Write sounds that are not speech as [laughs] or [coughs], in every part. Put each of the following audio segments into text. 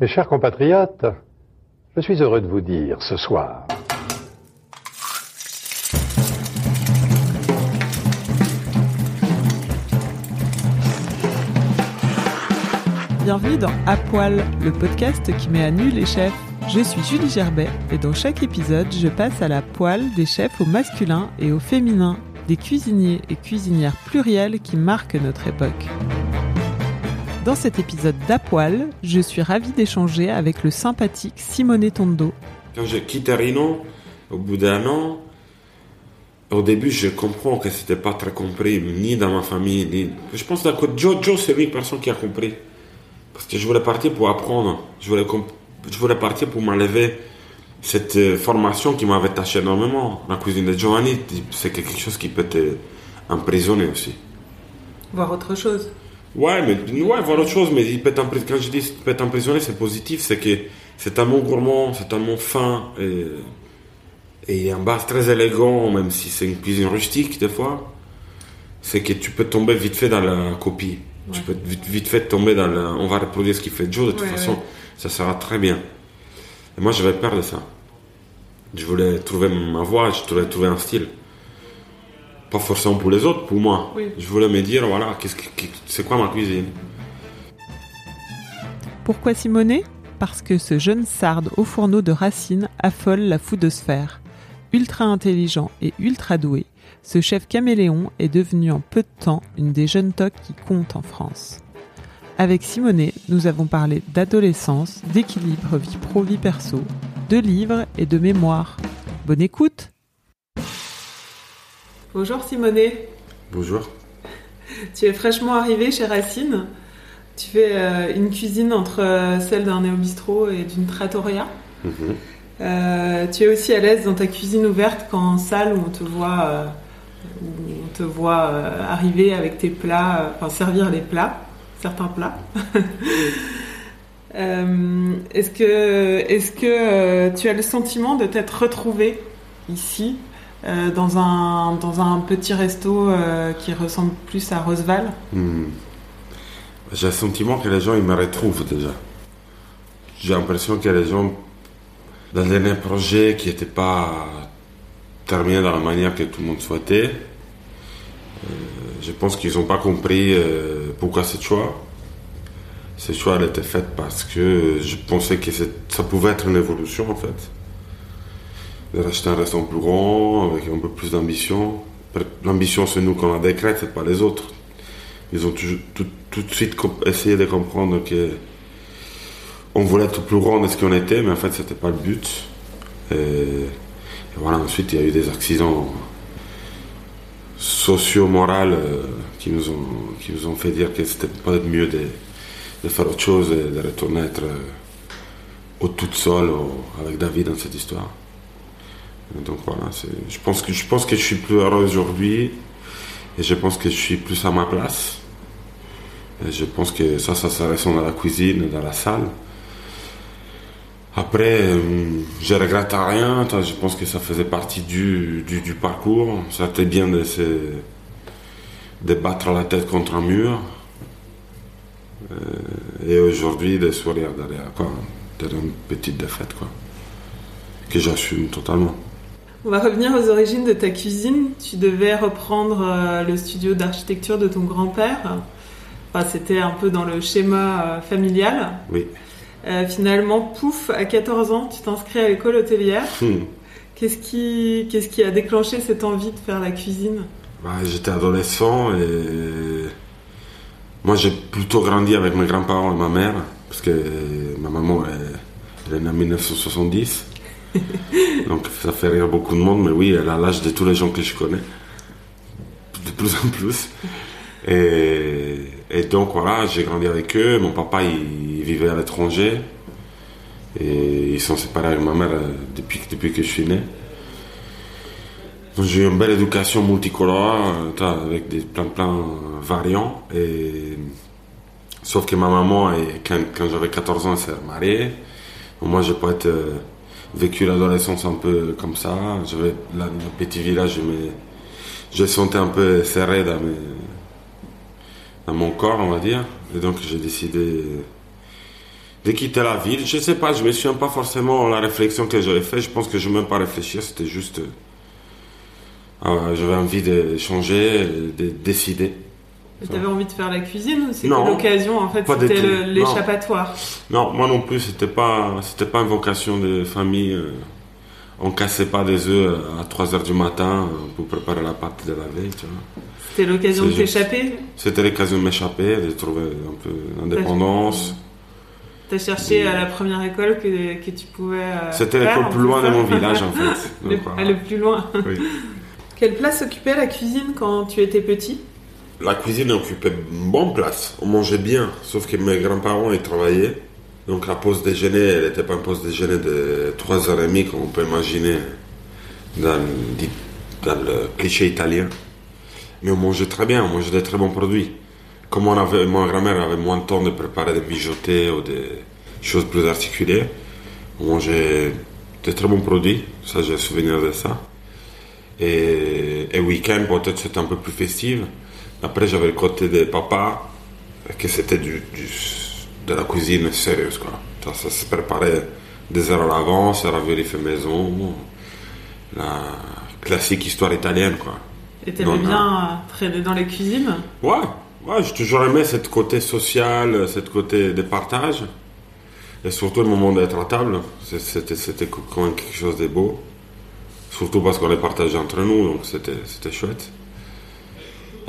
Mes chers compatriotes, je suis heureux de vous dire ce soir Bienvenue dans À Poil, le podcast qui met à nu les chefs. Je suis Julie Gerbet et dans chaque épisode, je passe à la poêle des chefs au masculin et au féminin, des cuisiniers et cuisinières pluriels qui marquent notre époque. Dans cet épisode d'À Poil, je suis ravie d'échanger avec le sympathique Simone Tondo. Quand je quitte Reno, au bout d'un an, au début, je comprends que c'était pas très compris, ni dans ma famille, ni... Je pense que Joe, Joe c'est l'unique personne qui a compris. Parce que je voulais partir pour apprendre. Je voulais, comp- je voulais partir pour m'enlever cette euh, formation qui m'avait taché énormément. La cuisine de Giovanni, c'est quelque chose qui peut te emprisonner aussi. Voir autre chose. Ouais, mais ouais, voir autre chose, mais il peut t'empris- quand je dis il peut t'emprisonner, c'est positif, c'est que c'est un mot gourmand, c'est un mot fin, et, et un base très élégant, même si c'est une cuisine rustique des fois, c'est que tu peux tomber vite fait dans la copie. Tu peux vite, vite fait tomber dans la... On va reproduire ce qu'il fait Joe, de toute Ouais, façon, ouais. ça sera très bien. Et moi, j'avais peur de ça. Je voulais trouver ma voie, je voulais trouver un style. Pas forcément pour les autres, pour moi. Oui. Je voulais me dire, voilà, qu'est-ce que, qui- c'est quoi ma cuisine? Pourquoi Simonet? Parce que ce jeune sarde au fourneau de Racine affole la foudosphère. Ultra intelligent et ultra doué, ce chef caméléon est devenu en peu de temps une des jeunes tocs qui comptent en France. Avec Simonet, nous avons parlé d'adolescence, d'équilibre vie pro-vie perso, de livres et de mémoire. Bonne écoute Bonjour Simonet, Bonjour. [laughs] tu es fraîchement arrivé chez Racine. Tu fais euh, une cuisine entre euh, celle d'un néo-bistrot et d'une trattoria. Mhm. Euh, tu es aussi à l'aise dans ta cuisine ouverte qu'en salle où on te voit, où on te voit arriver avec tes plats, enfin servir les plats, certains plats. [laughs] Est-ce que, est-ce que tu as le sentiment de t'être retrouvé ici? Euh, dans un dans un petit resto euh, qui ressemble plus à Roseval Hmm. J'ai le sentiment que les gens, ils me retrouvent déjà. J'ai l'impression que les gens, dans le dernier projet qui n'était pas terminé dans la manière que tout le monde souhaitait, euh, je pense qu'ils n'ont pas compris pourquoi ce choix. Ce choix elle était fait parce que je pensais que ça pouvait être une évolution en fait. De racheter un restaurant plus grand, avec un peu plus d'ambition. L'ambition, c'est nous qu'on la décrète, c'est pas les autres. Ils ont tout, de suite essayé de comprendre que on voulait être plus grand de ce qu'on était, mais en fait, c'était pas le but. Et, voilà, ensuite, il y a eu des accidents socio-moraux euh, qui, nous ont, qui nous ont fait dire que c'était peut-être mieux de, faire autre chose et de retourner être euh, au tout seul au- avec David dans cette histoire. Donc voilà, je pense, que, je pense que je suis plus heureux aujourd'hui et je pense que je suis plus à ma place. Je pense que ça, ça ressent dans la cuisine, dans la salle. Après, euh, je regrette rien. Je pense que ça faisait partie du, parcours. Ça était bien de se battre la tête contre un mur. Euh, et aujourd'hui, de sourire derrière, quoi. Derrière une petite défaite, quoi. Que j'assume totalement. On va revenir aux origines de ta cuisine. Tu devais reprendre euh, le studio d'architecture de ton grand-père. Enfin, c'était un peu dans le schéma euh, familial. Oui. Euh, finalement, pouf, à 14 ans, tu t'inscris à l'école hôtelière. Hmm. Qu'est-ce qui, qu'est-ce qui a déclenché cette envie de faire la cuisine? Ouais, J'étais adolescent et moi j'ai plutôt grandi avec mes grands-parents et ma mère parce que ma maman elle, elle est née en 1970 [laughs] donc ça fait rire beaucoup de monde mais oui elle a l'âge de tous les gens que je connais de plus en plus et, donc voilà, j'ai grandi avec eux. Mon papa, il, vivait à l'étranger. Et ils sont séparés avec ma mère euh, depuis, depuis que je suis né. J'ai eu une belle éducation multicolore, euh, avec des plein plein variants. Et... Sauf que ma maman, quand, quand j'avais 14 ans, elle s'est mariée. Moi, j'ai pas été vécu l'adolescence un peu comme ça. J'avais le petit village, mais je sentais un peu serré dans, mon corps, on va dire. Et donc j'ai décidé de quitter la ville. Je sais pas, je me souviens pas forcément la réflexion que j'avais fait. Je pense que je ne même pas réfléchir, c'était juste. Euh, j'avais envie de changer, de décider. Tu avais envie de faire la cuisine c'était l'occasion en fait C'était l'échappatoire? Non. moi non plus, c'était pas, c'était pas une vocation de famille. Euh, on cassait pas des œufs à 3 h du matin pour préparer la pâte de la veille, tu vois. C'était l'occasion de t'échapper? C'était l'occasion de m'échapper, de trouver un peu d'indépendance. T'as cherché à la première école que, que tu pouvais. Euh, c'était l'école plus loin de mon village en fait. [laughs] le, plus loin. Oui. Quelle place occupait la cuisine quand tu étais petit? La cuisine occupait une bonne place. On mangeait bien, sauf que mes grands-parents ils travaillaient. Donc la pause déjeuner, elle n'était pas une pause déjeuner de 3h30 comme on peut imaginer dans, le cliché italien. Mais on mangeait très bien, on mangeait des très bons produits. Comme on avait, ma grand-mère avait moins de temps de préparer des mijotés ou des choses plus articulées, on mangeait des très bons produits. Ça, j'ai souvenir de ça. Et, et week-end, peut-être c'était un peu plus festif. Après, j'avais le côté des papas, que c'était du, de la cuisine sérieuse. Quoi. Ça, se préparait des heures à l'avance, ravioli fait maison, la classique histoire italienne. Quoi. Et t'aimais bien traîner dans les cuisines? Ouais, ouais j'ai toujours aimé cette côté social, cette côté de partage. Et surtout le moment d'être à table, c'était, c'était quand même quelque chose de beau. Surtout parce qu'on les partageait entre nous, donc c'était, c'était chouette.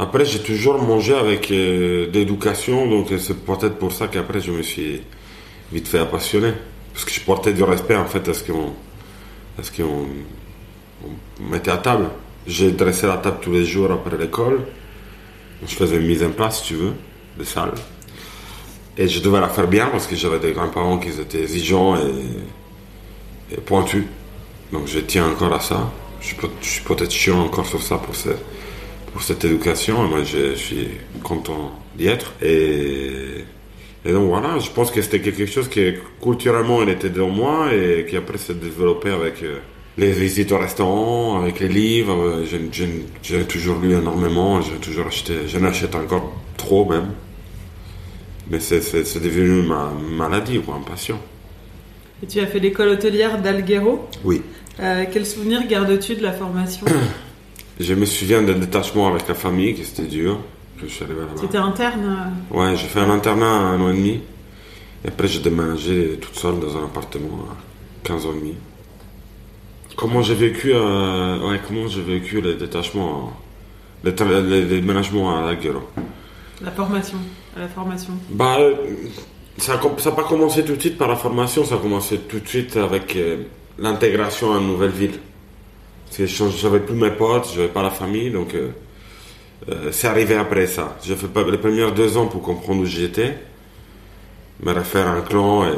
Après, j'ai toujours mangé avec euh, d'éducation, donc c'est peut-être pour ça qu'après je me suis vite fait appassionner. Parce que je portais du respect en fait à ce qu'on on mettait à table. J'ai dressé la table tous les jours après l'école. Je faisais une mise en place, si tu veux, de salle. Et je devais la faire bien parce que j'avais des grands-parents qui étaient exigeants et, pointus. Donc je tiens encore à ça. Je suis peut-être chiant encore sur ça pour ça pour cette éducation. moi, je, suis content d'y être. Et, et, donc voilà, je pense que c'était quelque chose qui culturellement elle était dans moi et qui après s'est développé avec euh, les visites au restaurant, avec les livres. J'ai toujours lu énormément, j'ai toujours acheté, j'en achète encore trop même. Mais c'est devenu ma maladie ou une passion. Et tu as fait l'école hôtelière d'Alghero? Oui. Euh, quel souvenir gardes-tu de la formation? [coughs] Je me souviens d'un détachement avec la famille, qui c'était dur. C'était interne euh Ouais, j'ai fait un internat à un an et demi. Et après, j'ai déménagé toute seule dans un appartement à 15 ans et demi. Comment j'ai vécu, euh, ouais, comment j'ai vécu les détachements, les, déménagements à la gueule? La formation, à la formation. Bah, ça n'a pas commencé tout de suite par la formation, ça a commencé tout de suite avec euh, l'intégration à une nouvelle ville. Parce que j'avais plus mes potes, j'avais pas la famille, donc euh, euh, c'est arrivé après ça. J'ai fait les premières deux ans pour comprendre où j'étais, me refaire un clan et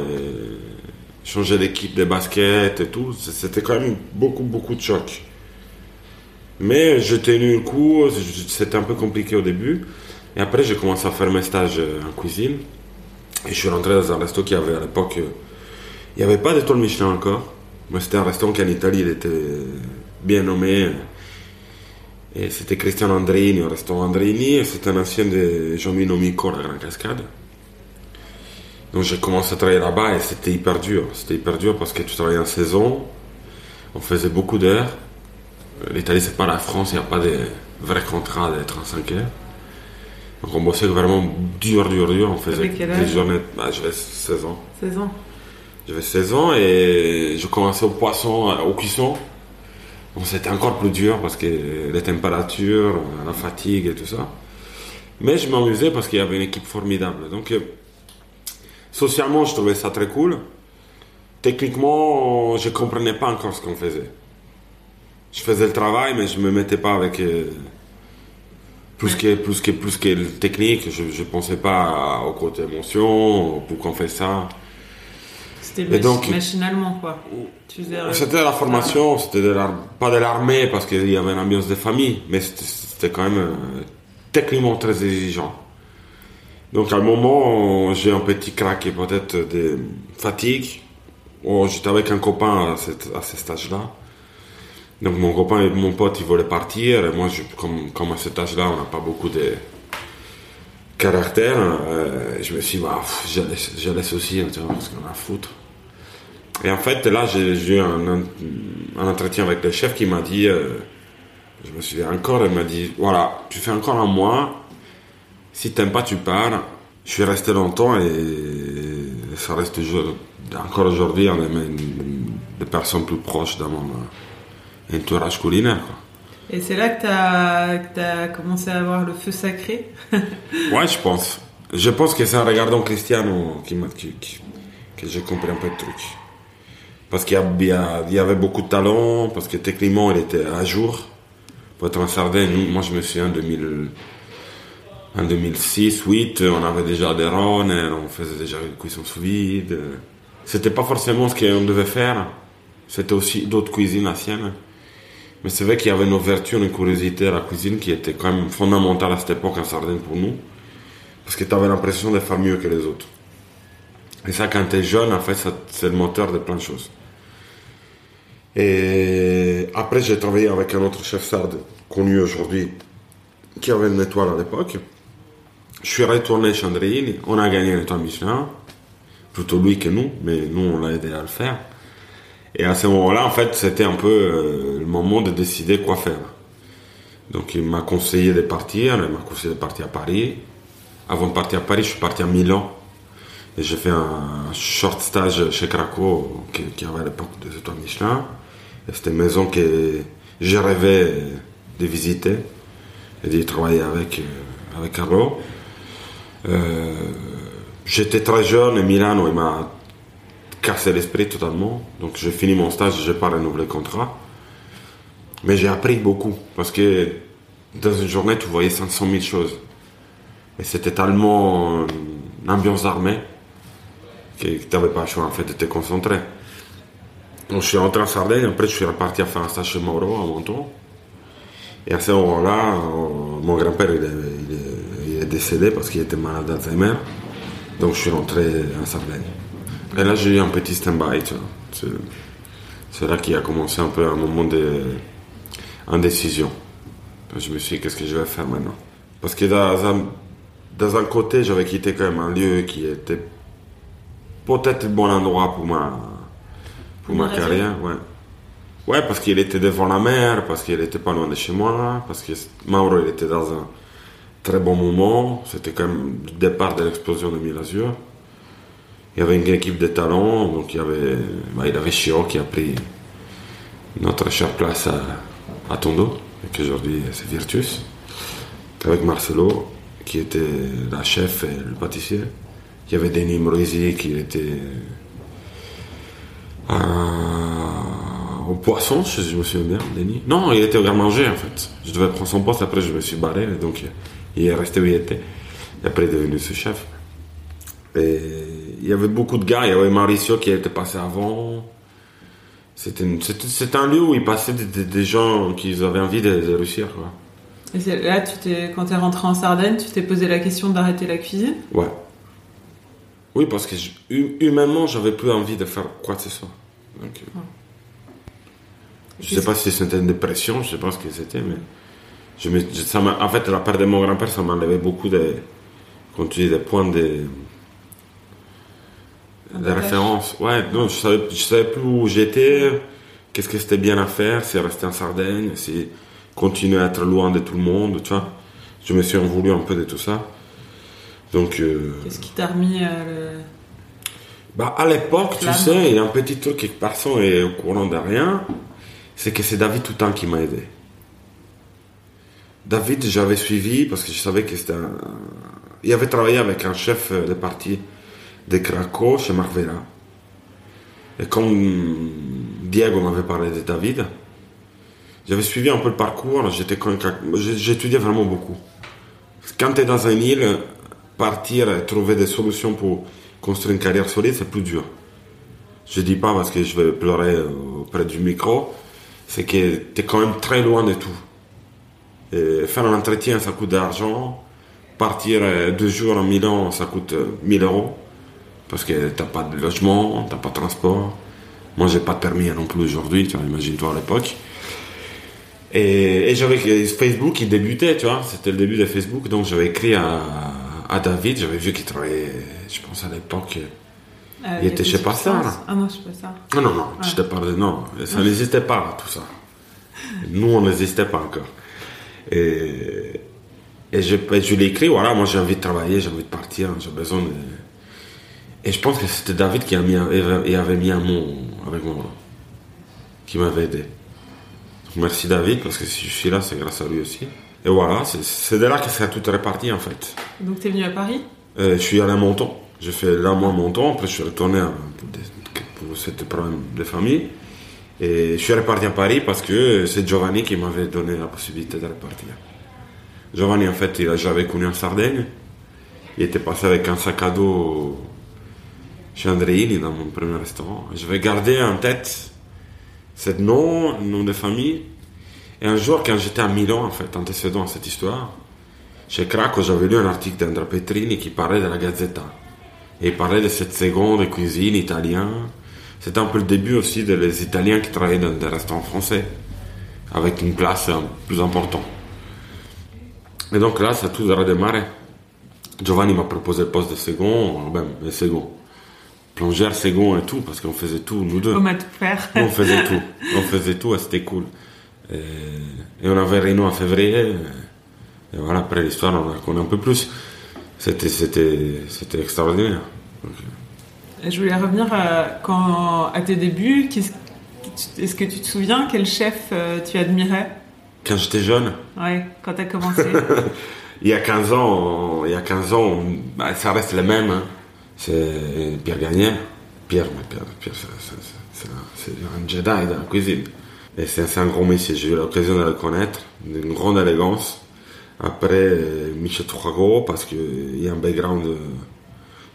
changer d'équipe de basket et tout. C'était quand même beaucoup, beaucoup de chocs. Mais j'ai tenu le coup, c'était un peu compliqué au début. Et après, j'ai commencé à faire mes stages euh, en cuisine. Et je suis rentré dans un resto qui avait à l'époque. Il n'y avait pas d'étoile Michelin encore. Moi, c'était un restaurant qui en Italie, il était bien nommé. Et c'était Christian Andrini au restaurant Andrini, c'était un ancien de Jean-Louis Nomico la Grande Cascade. Donc j'ai commencé à travailler là-bas et c'était hyper dur. C'était hyper dur parce que tu travaillais en saison, on faisait beaucoup d'heures. L'Italie, c'est pas la France, il n'y a pas de vrai contrat d'être en 5 heures. Donc on bossait vraiment dur, dur, dur. On faisait des journées. Bah, j'avais 16 ans. 16 ans. J'avais 16 ans et je commençais au poisson, au cuisson. C'était encore plus dur parce que les températures, la fatigue et tout ça. Mais je m'amusais parce qu'il y avait une équipe formidable. Donc, euh, socialement, je trouvais ça très cool. Techniquement, je ne comprenais pas encore ce qu'on faisait. Je faisais le travail, mais je ne me mettais pas avec. Euh, Plus que plus que plus que technique, je je pensais pas au côté émotion, pourquoi on fait ça. C'était donc- machinalement, quoi. Euh, C'était de la formation, c'était pas de l'armée parce qu'il y avait une ambiance de famille, mais c'était- quand même euh, techniquement très exigeant. Donc à un moment, j'ai un petit crack et peut-être de fatigue. Oh, J'étais avec un copain à, cette- à ce stage-là. Donc mon copain et mon pote, ils voulaient partir. Et moi, je, comme, comme à cet âge-là, on n'a pas beaucoup de caractère. euh, je me suis dit, bah, je laisse, je laisse aussi, tu vois, parce qu'on a à foutre. Et en fait, là, j'ai eu un, un, entretien avec le chef qui m'a dit, euh, je me souviens encore, il m'a dit, voilà, tu fais encore un mois, si t'aimes pas, tu pars. Je suis resté longtemps et ça reste toujours, encore aujourd'hui, un des, des personnes plus proches dans mon euh, entourage culinaire. Quoi. Et c'est là que que t'as commencé à avoir le feu sacré? [laughs] Ouais, je pense. Je pense que c'est en regardant Cristiano qui m'a, qui- qui- que j'ai compris un peu le truc. Parce qu'il y, avait beaucoup de talent, parce que techniquement il était à jour. Pour être en Sardaigne, moi je me souviens en 2000, en 2006, 2008, on avait déjà des ronds, on faisait déjà une cuisson sous vide. C'était pas forcément ce qu'on devait faire. C'était aussi d'autres cuisines anciennes. Mais c'est vrai qu'il y avait une ouverture, une curiosité à la cuisine qui était quand même fondamentale à cette époque en Sardaigne pour nous. Parce que tu avais l'impression de faire mieux que les autres. Et ça, quand tu es jeune, en fait, c'est le moteur de plein de choses. Et après, j'ai travaillé avec un autre chef sarde, connu aujourd'hui, qui avait une étoile à l'époque. Je suis retourné chez Andréine, on a gagné l'étoile Michelin. Plutôt lui que nous, mais nous, on l'a aidé à le faire. Et à ce moment-là, en fait, c'était un peu euh, le moment de décider quoi faire. Donc, il m'a conseillé de partir, il m'a conseillé de partir à Paris. Avant de partir à Paris, je suis parti à Milan. Et j'ai fait un short stage chez Craco, qui, qui avait à l'époque des étoiles Michelin. Et c'était une maison que j'ai rêvé de visiter et d'y travailler avec, euh, avec. Euh, J'étais très jeune et Milano, il m'a cassé l'esprit totalement. Donc j'ai fini mon stage, je n'ai pas renouvelé le contrat. Mais j'ai appris beaucoup parce que dans une journée, tu voyais 500 000 choses. Et c'était tellement euh, une ambiance d'armée que tu n'avais pas le choix en de te concentrer. Je suis rentré en Sardaigne, après je suis reparti à faire un stage chez Mauro à Menton. Et à ce moment-là, euh, mon grand-père est, décédé parce qu'il était malade d'Alzheimer. Donc je suis rentré en Sardaigne. Et là j'ai eu un petit stand-by. C'est- là qu'il a commencé un peu un moment d'indécision. Je me suis dit, qu'est-ce que je vais faire maintenant? Parce que dans un, dans un côté, j'avais quitté quand même un lieu qui était peut-être le bon endroit pour ma, pour ma carrière. Ouais. ouais, parce qu'il était devant la mer, parce qu'il était pas loin de chez moi, parce que Mauro il était dans un très bon moment. C'était quand même le départ de l'explosion de Milazur. Il y avait une équipe de talents, donc il y avait, bah, il avait Chiro qui a pris notre chère place à, à Tondo, et qu'aujourd'hui c'est Virtus, avec Marcelo, qui était la chef et le pâtissier. Il y avait Denis Mroisi qui était à- au poisson, je, je me souviens bien, Denis. Non, il était au garde-manger en fait. Je devais prendre son poste, après je me suis barré, donc il est resté où il était. Et après il est devenu ce chef. Et il y avait beaucoup de gars, il y avait Mauricio qui était passé avant. C'était un lieu où il passait des, des- des gens qui avaient envie de, de réussir. Quoi. Et là, tu t'es, quand t'es rentré en Sardaigne, tu t'es posé la question d'arrêter la cuisine? Ouais. Oui, parce que humainement, j'avais plus envie de faire quoi que ce soit. Donc, euh, je sais pas si c'était une dépression, je sais pas ce que c'était, mais je me, je- ça m'a- en fait, la perte de mon grand-père, ça m'a enlevé beaucoup de, comme tu dis, des points de, de référence. Ouais, non, je savais, je savais plus où j'étais, qu'est-ce que c'était bien à faire, si rester en Sardaigne, si continuer à être loin de tout le monde, tu vois. Je me suis en voulu un peu de tout ça. Donc, euh, Qu'est-ce qui t'a remis euh, le... bah, à l'époque, tu sais, il y a un petit truc qui personne est au courant de rien, c'est que c'est David Toutan qui m'a aidé. David, j'avais suivi parce que je savais que c'était un... Il avait travaillé avec un chef euh, de parti de Craco chez Marvera. Et comme Diego m'avait parlé de David, j'avais suivi un peu le parcours, j'étais j'étudiais vraiment beaucoup. Quand tu es dans une île, partir et trouver des solutions pour construire une carrière solide, c'est plus dur. Je dis pas parce que je vais pleurer auprès du micro, c'est que tu es quand même très loin de tout. Faire un entretien, ça coûte de l'argent. Partir euh, deux jours en Milan, ça coûte euh, 1000 euros. Parce que t'as pas de logement, t'as pas de transport. Moi, j'ai pas de permis non plus aujourd'hui, tu vois, imagine-toi à l'époque. Et, et j'avais Facebook qui débutait, tu vois, c'était le début de Facebook, donc j'avais écrit à, à David, j'avais vu qu'il travaillait, je pense à l'époque, Euh, il était chez Passard. Ah non, je sais pas ça. non, non, non, je te parle de non, ça n'existait pas, tout ça. Nous, on n'existait pas encore. Et, et je, et je l'ai écrit, voilà, moi j'ai envie de travailler, j'ai envie de partir, j'ai besoin de... Et je pense que c'était David qui a mis, il avait mis un mot avec moi, qui m'avait aidé. Donc, merci David, parce que si je suis là, c'est grâce à lui aussi. Et voilà, c'est- de là que ça a tout réparti en fait. Donc t'es venu à Paris? Euh, je suis allé à Monton. J'ai fait là mois Monton, après je suis retourné à- pour, cette problème de famille. Et je suis reparti à Paris parce que c'est Giovanni qui m'avait donné la possibilité de repartir. Giovanni, en fait, il a- j'avais connu en Sardaigne. Il était passé avec un sac à dos chez Andreini dans mon premier restaurant. Je vais garder en tête ce nom, nom de famille. Et un jour, quand j'étais à Milan, en fait, antécédent à cette histoire, chez Craco, j'avais lu un article d'Andrea Petrini qui parlait de la Gazzetta. Et il parlait de cette seconde cuisine italienne. C'était un peu le début aussi des Italiens qui travaillaient dans des restaurants français, avec une place euh, plus importante. Et donc là, ça a tout redémarré. Giovanni m'a proposé le poste de second, même de second. Plongeur, second et tout, parce qu'on faisait tout, nous deux. Au mat tout faire. On faisait [laughs] tout. On faisait tout et c'était cool. Et, et on avait Reno en février. Et voilà, après l'histoire, on la connaît un peu plus. C'était, c'était, c'était extraordinaire. Donc, Et Je voulais revenir à, quand, à tes débuts. Tu- Est-ce que tu te souviens quel chef euh, tu admirais? Quand j'étais jeune, Ouais, quand t'as commencé. [laughs] il y a 15 ans, il y a 15 ans, bah, ça reste le même. hein. C'est Pierre Gagné. Pierre, mais Pierre, Pierre c'est un Jedi dans la cuisine. Et c'est, un grand métier. J'ai eu l'occasion de le connaître, d'une grande élégance. Après, euh, Michel Trogo, parce qu'il y a un background euh,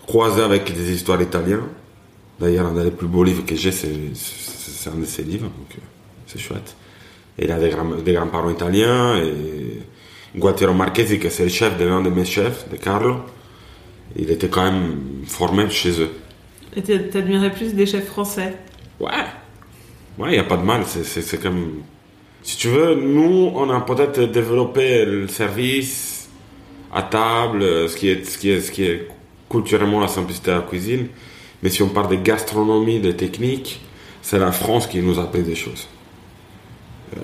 croisé avec des histoires italiennes. D'ailleurs, un des plus beaux livres que j'ai, c'est, un de ses livres, donc euh, c'est chouette. Et il a des, grands- des grands-parents italiens, et Guattiero Marchesi, que c'est le chef de l'un de mes chefs, de Carlo, il était quand même formé chez eux. Et t'a- t'admirais plus des chefs français? Ouais, ouais, il n'y a pas de mal, c'est, comme... Si tu veux, nous, on a peut-être développé le service à table, euh, ce qui est, ce qui est, ce qui est culturellement la simplicité de la cuisine. Mais si on parle de gastronomie, de technique, c'est la France qui nous a appris des choses. Euh,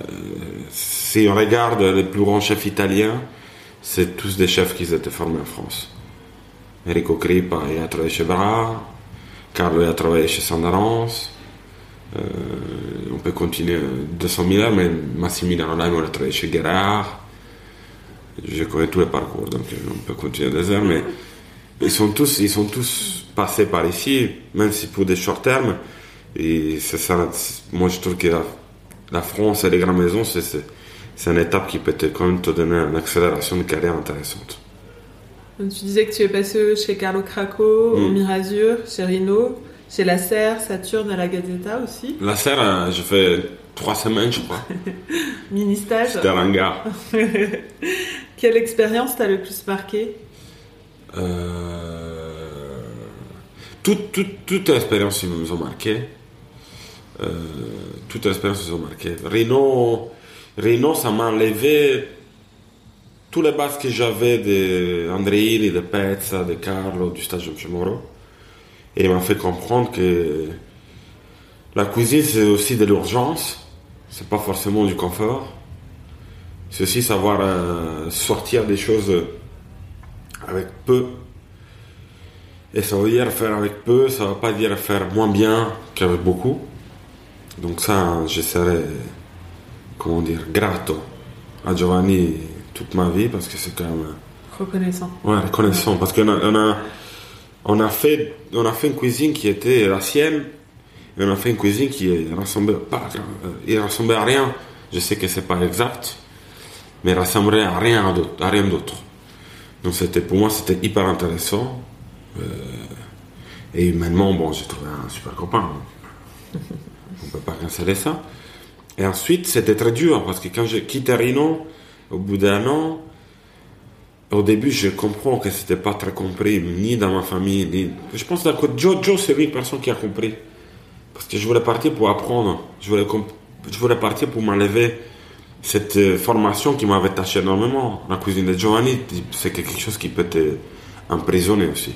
si on regarde les plus grands chefs italiens, c'est tous des chefs qui étaient formés en France. Enrico Crippa, il a travaillé chez Bra, Carlo il a travaillé chez Sandarance, euh, on peut continuer euh, 200 000 heures, mais Massimiliano Lime, on a travaillé chez Gerard. Je connais tous les parcours, donc euh, on peut continuer des heures, mais ils sont tous, ils sont tous passés par ici, même si pour des short termes. Et c'est ça, moi je trouve que la, la France et les grandes maisons, c'est, c'est, c'est une étape qui peut te, quand même te donner une accélération de carrière intéressante. Tu disais que tu es passé chez Carlo Craco, au Mm. Mirazur, chez Rino, chez La Serre, Saturne à la Gazzetta aussi. La serre, euh, j'ai fait trois semaines, je crois. [laughs] Mini stage. C'était l'hangar. [laughs] Quelle expérience t'a le plus marqué? Euh, toute, toute, toute l'expérience ils nous ont marqué. Euh, toute l'expérience nous ont marqué. Reno, Reno, ça m'a enlevé tous les bases que j'avais de Andreini, de Pezza, de Carlo, du stage de Moro. Et il m'a fait comprendre que la cuisine, c'est aussi de l'urgence. C'est pas forcément du confort. C'est aussi savoir euh, sortir des choses avec peu. Et ça veut dire faire avec peu, ça veut pas dire faire moins bien qu'avec beaucoup. Donc ça, je serai, comment dire, grato à Giovanni toute ma vie parce que c'est quand même, Reconnaissant. ouais, reconnaissant parce qu'on a, on a, on a fait, on a fait une cuisine qui était la sienne et on a fait une cuisine qui ressemblait pas, euh, ressemblait à rien. Je sais que c'est pas exact, mais ressemblait à rien d'autre, à rien d'autre. Donc c'était pour moi c'était hyper intéressant. Euh, et humainement, bon, j'ai trouvé un super copain. On peut pas canceller ça. Et ensuite, c'était très dur parce que quand j'ai quitté Rhino, au bout d'un an, au début, je comprends que c'était pas très compris, ni dans ma famille, ni... Je pense que Joe, Joe c'est une personne qui a compris. Parce que je voulais partir pour apprendre. Je voulais, je voulais partir pour m'enlever cette euh, formation qui m'avait taché énormément. La cuisine de Giovanni, c'est quelque chose qui peut te emprisonner aussi.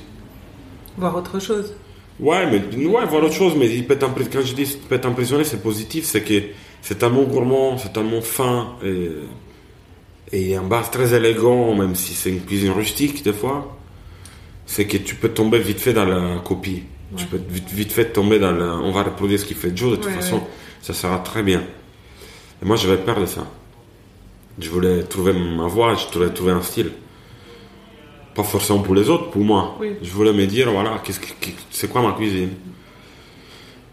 Voir autre chose. Ouais, mais ouais, voir autre chose, mais il peut quand je dis peut t'emprisonner, c'est positif, c'est que c'est un mot gourmand, c'est un mot fin et, et un base très élégant, même si c'est une cuisine rustique des fois. C'est que tu peux tomber vite fait dans la copie. Tu peux vite, vite, fait tomber dans la. On va reproduire ce qu'il fait Joe, de toute façon, ça sera très bien. Et moi, je vais perdre ça. Je voulais trouver ma voix, je voulais trouver un style. Pas forcément pour les autres, pour moi. Je voulais me dire, voilà, qu'est-ce que, c'est quoi ma cuisine?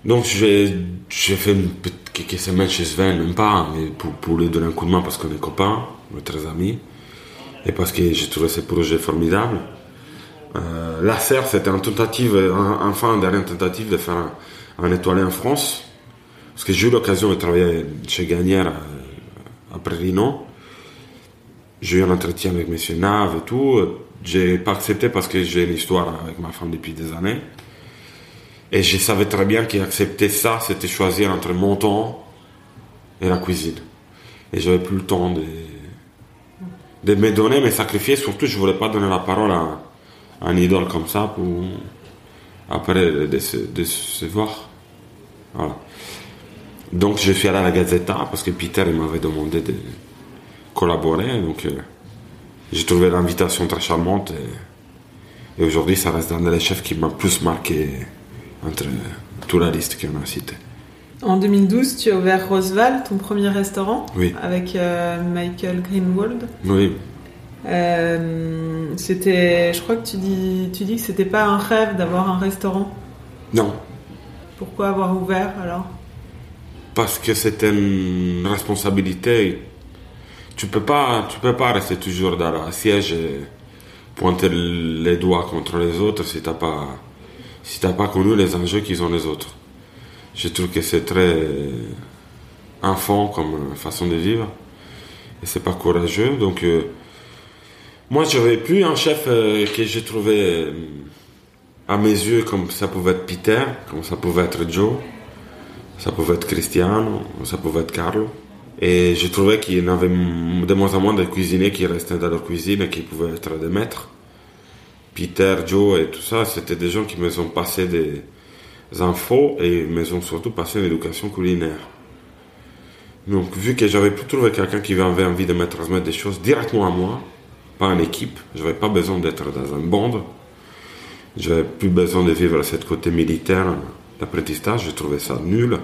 Donc, j'ai, j'ai fait une, quelques semaines chez Sven, même pas, mais pour, pour lui donner un coup de main parce qu'on est copains, très amis, et parce que j'ai trouvé ce projet formidable. Euh, la serre, c'était une tentative, enfin, une dernière tentative de faire un, étoilé en France. Parce que j'ai eu l'occasion de travailler chez Gagnère euh, après Rino. J'ai eu un entretien avec M. Nav et tout. J'ai pas accepté parce que j'ai une histoire avec ma femme depuis des années. Et je savais très bien qu'accepter ça, c'était choisir entre mon temps et la cuisine. Et j'avais plus le temps de, de me donner, me sacrifier. Surtout, je voulais pas donner la parole à, un idole comme ça pour après de se, voir. Voilà. Donc je suis allé à la Gazzetta parce que Peter m'avait demandé de collaborer. Donc euh, j'ai trouvé l'invitation très charmante et, aujourd'hui ça reste un des chefs qui m'a plus marqué entre toute la liste qu'on a citée. En 2012, tu as ouvert Roosevelt, ton premier restaurant, oui. avec euh, Michael Greenwald. Oui. Euh, c'était, je crois que tu dis, tu dis que c'était pas un rêve d'avoir un restaurant. Non. Pourquoi avoir ouvert alors? Parce que c'était une responsabilité. Tu peux pas, tu peux pas rester toujours dans la siège et pointer les doigts contre les autres si t'as pas, si t'as pas connu les enjeux qu'ils ont les autres. Je trouve que c'est très enfant comme façon de vivre et c'est pas courageux donc. Euh, moi, j'avais plus un chef euh, que j'ai trouvé euh, à mes yeux comme ça pouvait être Peter, comme ça pouvait être Joe, ça pouvait être Cristiano, ça pouvait être Carlo. Et je trouvais qu'il y avait de moins en moins de cuisiniers qui restaient dans leur cuisine et qui pouvaient être des maîtres. Peter, Joe et tout ça, c'était des gens qui me ont passé des infos et me ont surtout passé une éducation culinaire. Donc, vu que j'avais plus trouvé quelqu'un qui avait envie de me transmettre des choses directement à moi, pas en équipe. Je n'avais pas besoin d'être dans un bande. J'avais plus besoin de vivre cette côté militaire d'apprentissage. Je trouvais ça nul.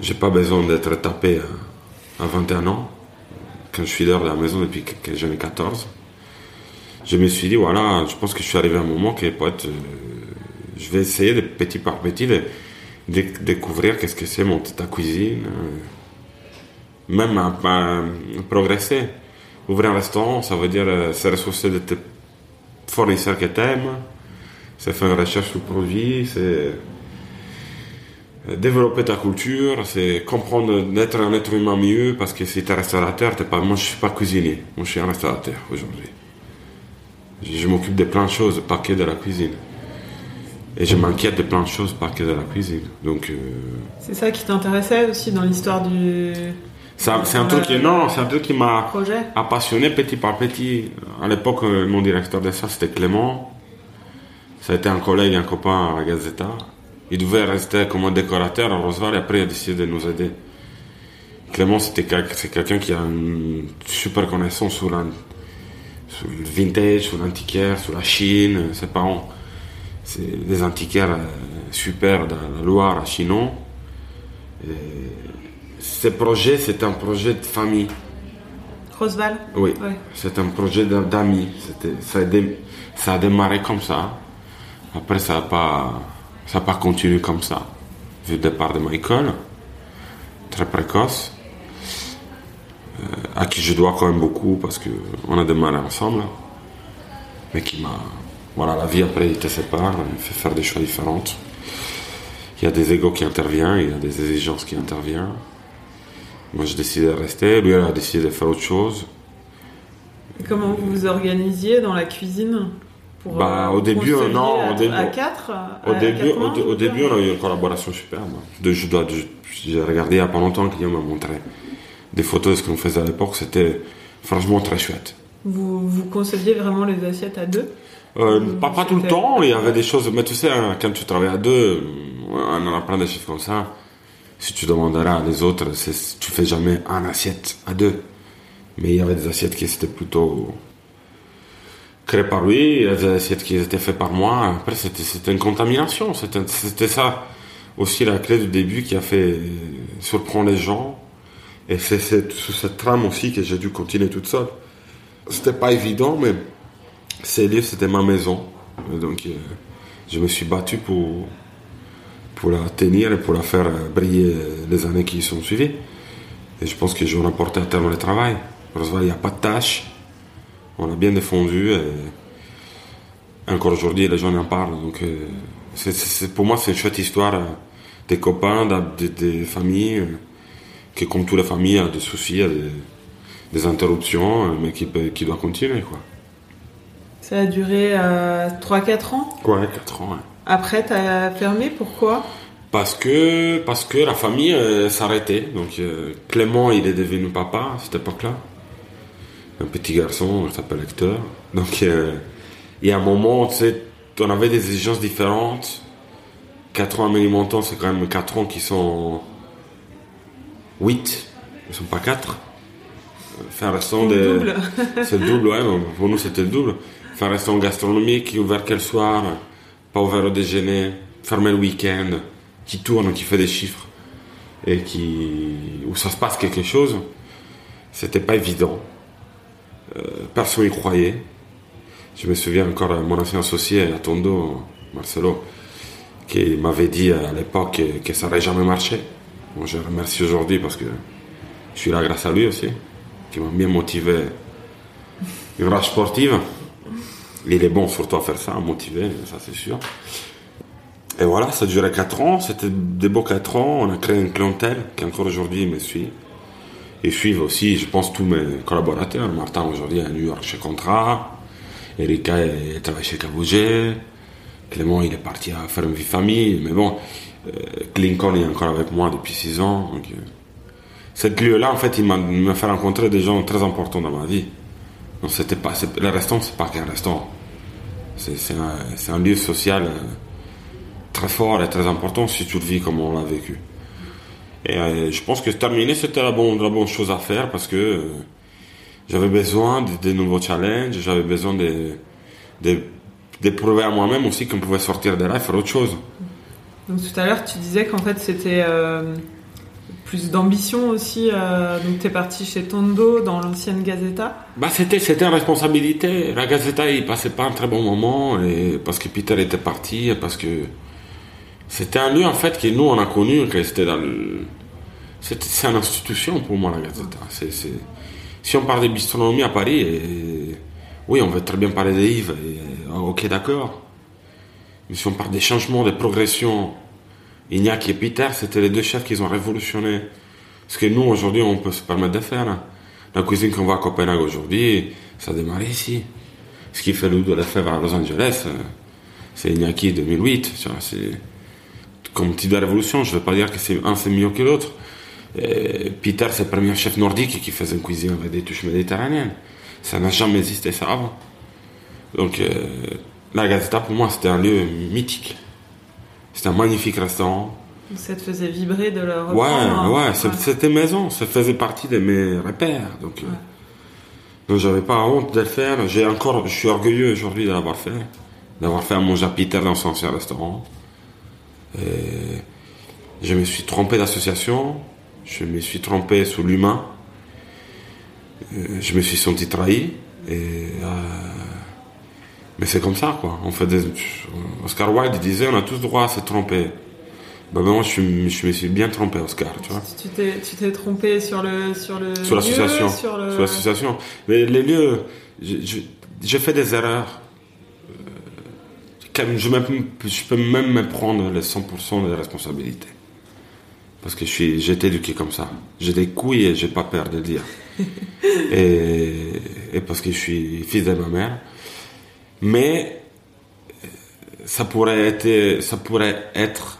J'ai pas besoin d'être tapé à 21 ans, quand je suis dehors de la maison depuis que j'en ai 14. Je me suis dit, voilà, je pense que je suis arrivé à un moment qui peut être. Euh, je vais essayer de petit par petit de, découvrir qu'est-ce que c'est monter ta cuisine, euh, même à progresser. Ouvrir un restaurant, ça veut dire euh, se ressourcer de tes fournisseurs que t'aimes, c'est faire une recherche sur le produit, c'est euh, développer ta culture, c'est comprendre d'être un être humain mieux, parce que si tu es restaurateur, t'es pas, moi je suis pas cuisinier, moi je suis un restaurateur aujourd'hui. Je, m'occupe de plein de choses, pas que de la cuisine. Et je m'inquiète de plein de choses, pas que de la cuisine. Donc. Euh, c'est ça qui t'intéressait aussi dans l'histoire du, c'est un, truc qui, non, c'est un truc qui m'a passionné petit par petit. À l'époque, euh, mon directeur de ça, c'était Clément. Ça a été un collègue, un copain à la Gazeta. Il devait rester comme un décorateur à Roosevelt et après il a décidé de nous aider. Clément, c'était c'est quelqu'un qui a une super connaissance sur, le vintage, sur l'antiquaire, sur la Chine. Ses parents, c'est des antiquaires euh, super dans la Loire, à Chinon. Et ce projet, c'est un projet de famille. Roosevelt Oui, c'est un projet d'amis. Ça, ça, a démarré comme ça. Après, ça n'a pas, ça pas continué comme ça. Vu le départ de Michael, très précoce, euh, à qui je dois quand même beaucoup parce qu'on a démarré ensemble. mais qui m'a. Voilà, la vie après, il te sépare, il fait faire des choix différents. Il y a des égos qui interviennent, il y a des exigences qui interviennent. Moi, j'ai décidé de rester, lui, il a décidé de faire autre chose. Comment vous vous organisiez dans la cuisine pour, Bah, euh, au début, non, à, au début- à quatre Au à début, quatre mains, au, début, on a eu une collaboration superbe. De, je dois, j'ai regardé il n'y a pas longtemps, Guillaume m'a montré des photos de ce qu'on faisait à l'époque. C'était franchement très chouette. Vous, vous conceviez vraiment les assiettes à deux? Euh, pas, pas tout le temps, il y avait des choses, mais tu sais, hein, quand tu travailles à deux, on en a plein de choses comme ça. Si tu demanderas à les autres, tu fais jamais un assiette à deux. Mais il y avait des assiettes qui étaient plutôt créées par lui, il y avait des assiettes qui étaient faites par moi. Après, c'était, une contamination. C'était, ça aussi la clé du début qui a fait surprendre les gens. Et c'est cette, sous cette trame aussi que j'ai dû continuer toute seule. C'était pas évident, mais ces livres, c'était ma maison. Donc, euh, je me suis battu pour, la tenir et pour la faire euh, briller euh, les années qui sont suivies. Et je pense que j'ai remporté à terme le travail. Heureusement, il n'y a pas de tâches. On a bien défendu. Encore aujourd'hui, les gens en parlent. Donc, pour moi, c'est une chouette histoire des copains, des, familles, qui, comme toutes les familles, a des soucis, des, interruptions, mais qui, doit continuer. Ça a duré 3-4 ans. Quoi, 4 ans. ouais. Après, t'as fermé, pourquoi? Parce que, parce que la famille euh, s'arrêtait. Donc euh, Clément, il est devenu papa à cette époque-là. Un petit garçon, il s'appelle Hector. Donc euh, il y a un moment, tu sais, on avait des exigences différentes. 4 ans à Mélimontant, c'est quand même 4 ans qui sont 8. Ils sont pas 4. Faire un restaurant Le de... double. [laughs] C'est le double, ouais. donc Pour nous, c'était le double. Faire un restaurant gastronomique ouvert quel soir, pas ouvert au déjeuner, fermé le week-end, qui tourne, qui fait des chiffres et qui où ça se passe quelque chose. C'était pas évident. Euh, personne n'y croyait. Je me souviens encore de mon ancien associé à Tondo, Marcelo, qui m'avait dit à l'époque que, ça n'aurait jamais marché. Bon, je remercie aujourd'hui parce que je suis là grâce à lui aussi, qui m'a bien motivé une rage sportive. Il est bon surtout à faire ça, à motiver, ça c'est sûr. Et voilà, ça duré 4 ans, c'était des beaux 4 ans, on a créé une clientèle qui encore aujourd'hui me suit. Et suivent aussi, je pense, tous mes collaborateurs. Martin aujourd'hui est à New York chez Contra, Erika travaille chez Cabouget, Clément il est parti à faire une vie famille, mais bon, euh, Lincoln est encore avec moi depuis 6 ans. Donc, euh, cette lieu-là, en fait, il m'a fait rencontrer des gens très importants dans ma vie. Donc c'était pas, le restaurant, c'est pas qu'un restaurant. C'est un, lieu social euh, très fort et très important si tu le vis comme on l'a vécu. Et euh, je pense que terminer, c'était la bonne, chose à faire parce que euh, j'avais besoin de, nouveaux challenges, j'avais besoin de, de, de prouver à moi-même aussi qu'on pouvait sortir de là et faire autre chose. Donc tout à l'heure, tu disais qu'en fait, c'était plus d'ambition aussi. euh, donc t'es parti chez Tondo dans l'ancienne Gazeta. Bah, c'était, une responsabilité. La Gazeta, il passait pas un très bon moment, et parce que Peter était parti, parce que c'était un lieu, en fait, que nous, on a connu, que c'était c'est une institution pour moi, la Gazeta. Si on parle de bistronomie à Paris, oui, on veut très bien parler de Yves, et... ok, d'accord. Mais si on parle des changements, des progressions, Ignac et Peter, c'était les deux chefs qui ont révolutionné ce que nous, aujourd'hui, on peut se permettre de faire. La cuisine qu'on voit à Copenhague aujourd'hui, ça a ici. Ce qui fait l'eau de la fèvre à Los Angeles, euh, c'est Iñaki 2008. tu vois, C'est comme type de révolution. Je ne veux pas dire que c'est un c'est mieux que l'autre. Et Peter, c'est le premier chef nordique qui faisait une cuisine avec des touches méditerranéennes. Ça n'a jamais existé ça avant. Donc, euh, la Gazeta, pour moi, c'était un lieu mythique. C'était un magnifique restaurant. Ça te faisait vibrer de leur Ouais, ouais, hein. c'est- c'était maison, ça faisait partie de mes repères. Donc, euh, donc j'avais pas honte de le faire. J'ai encore, je suis orgueilleux aujourd'hui de l'avoir fait, d'avoir fait manger à Peter dans son ancien restaurant. Et je me suis trompé d'association, je me suis trompé sur l'humain, Euh, je me suis senti trahi. Et euh, mais c'est comme ça, quoi. On fait des... Oscar Wilde disait, on a tous droit à se tromper. Bah, moi, je, suis- je me suis bien trompé, Oscar, tu vois. Tu t'es, tu t'es trompé sur le sur le Sur l'association. sur le- Sur l'association. Mais les lieux, j'ai fait des erreurs. je, je peux même me prendre les 100% des responsabilités. Parce que je suis, j'ai été éduqué comme ça. J'ai des couilles et j'ai pas peur de dire. [laughs] et, et, parce que je suis fils de ma mère. Mais ça pourrait être, ça pourrait être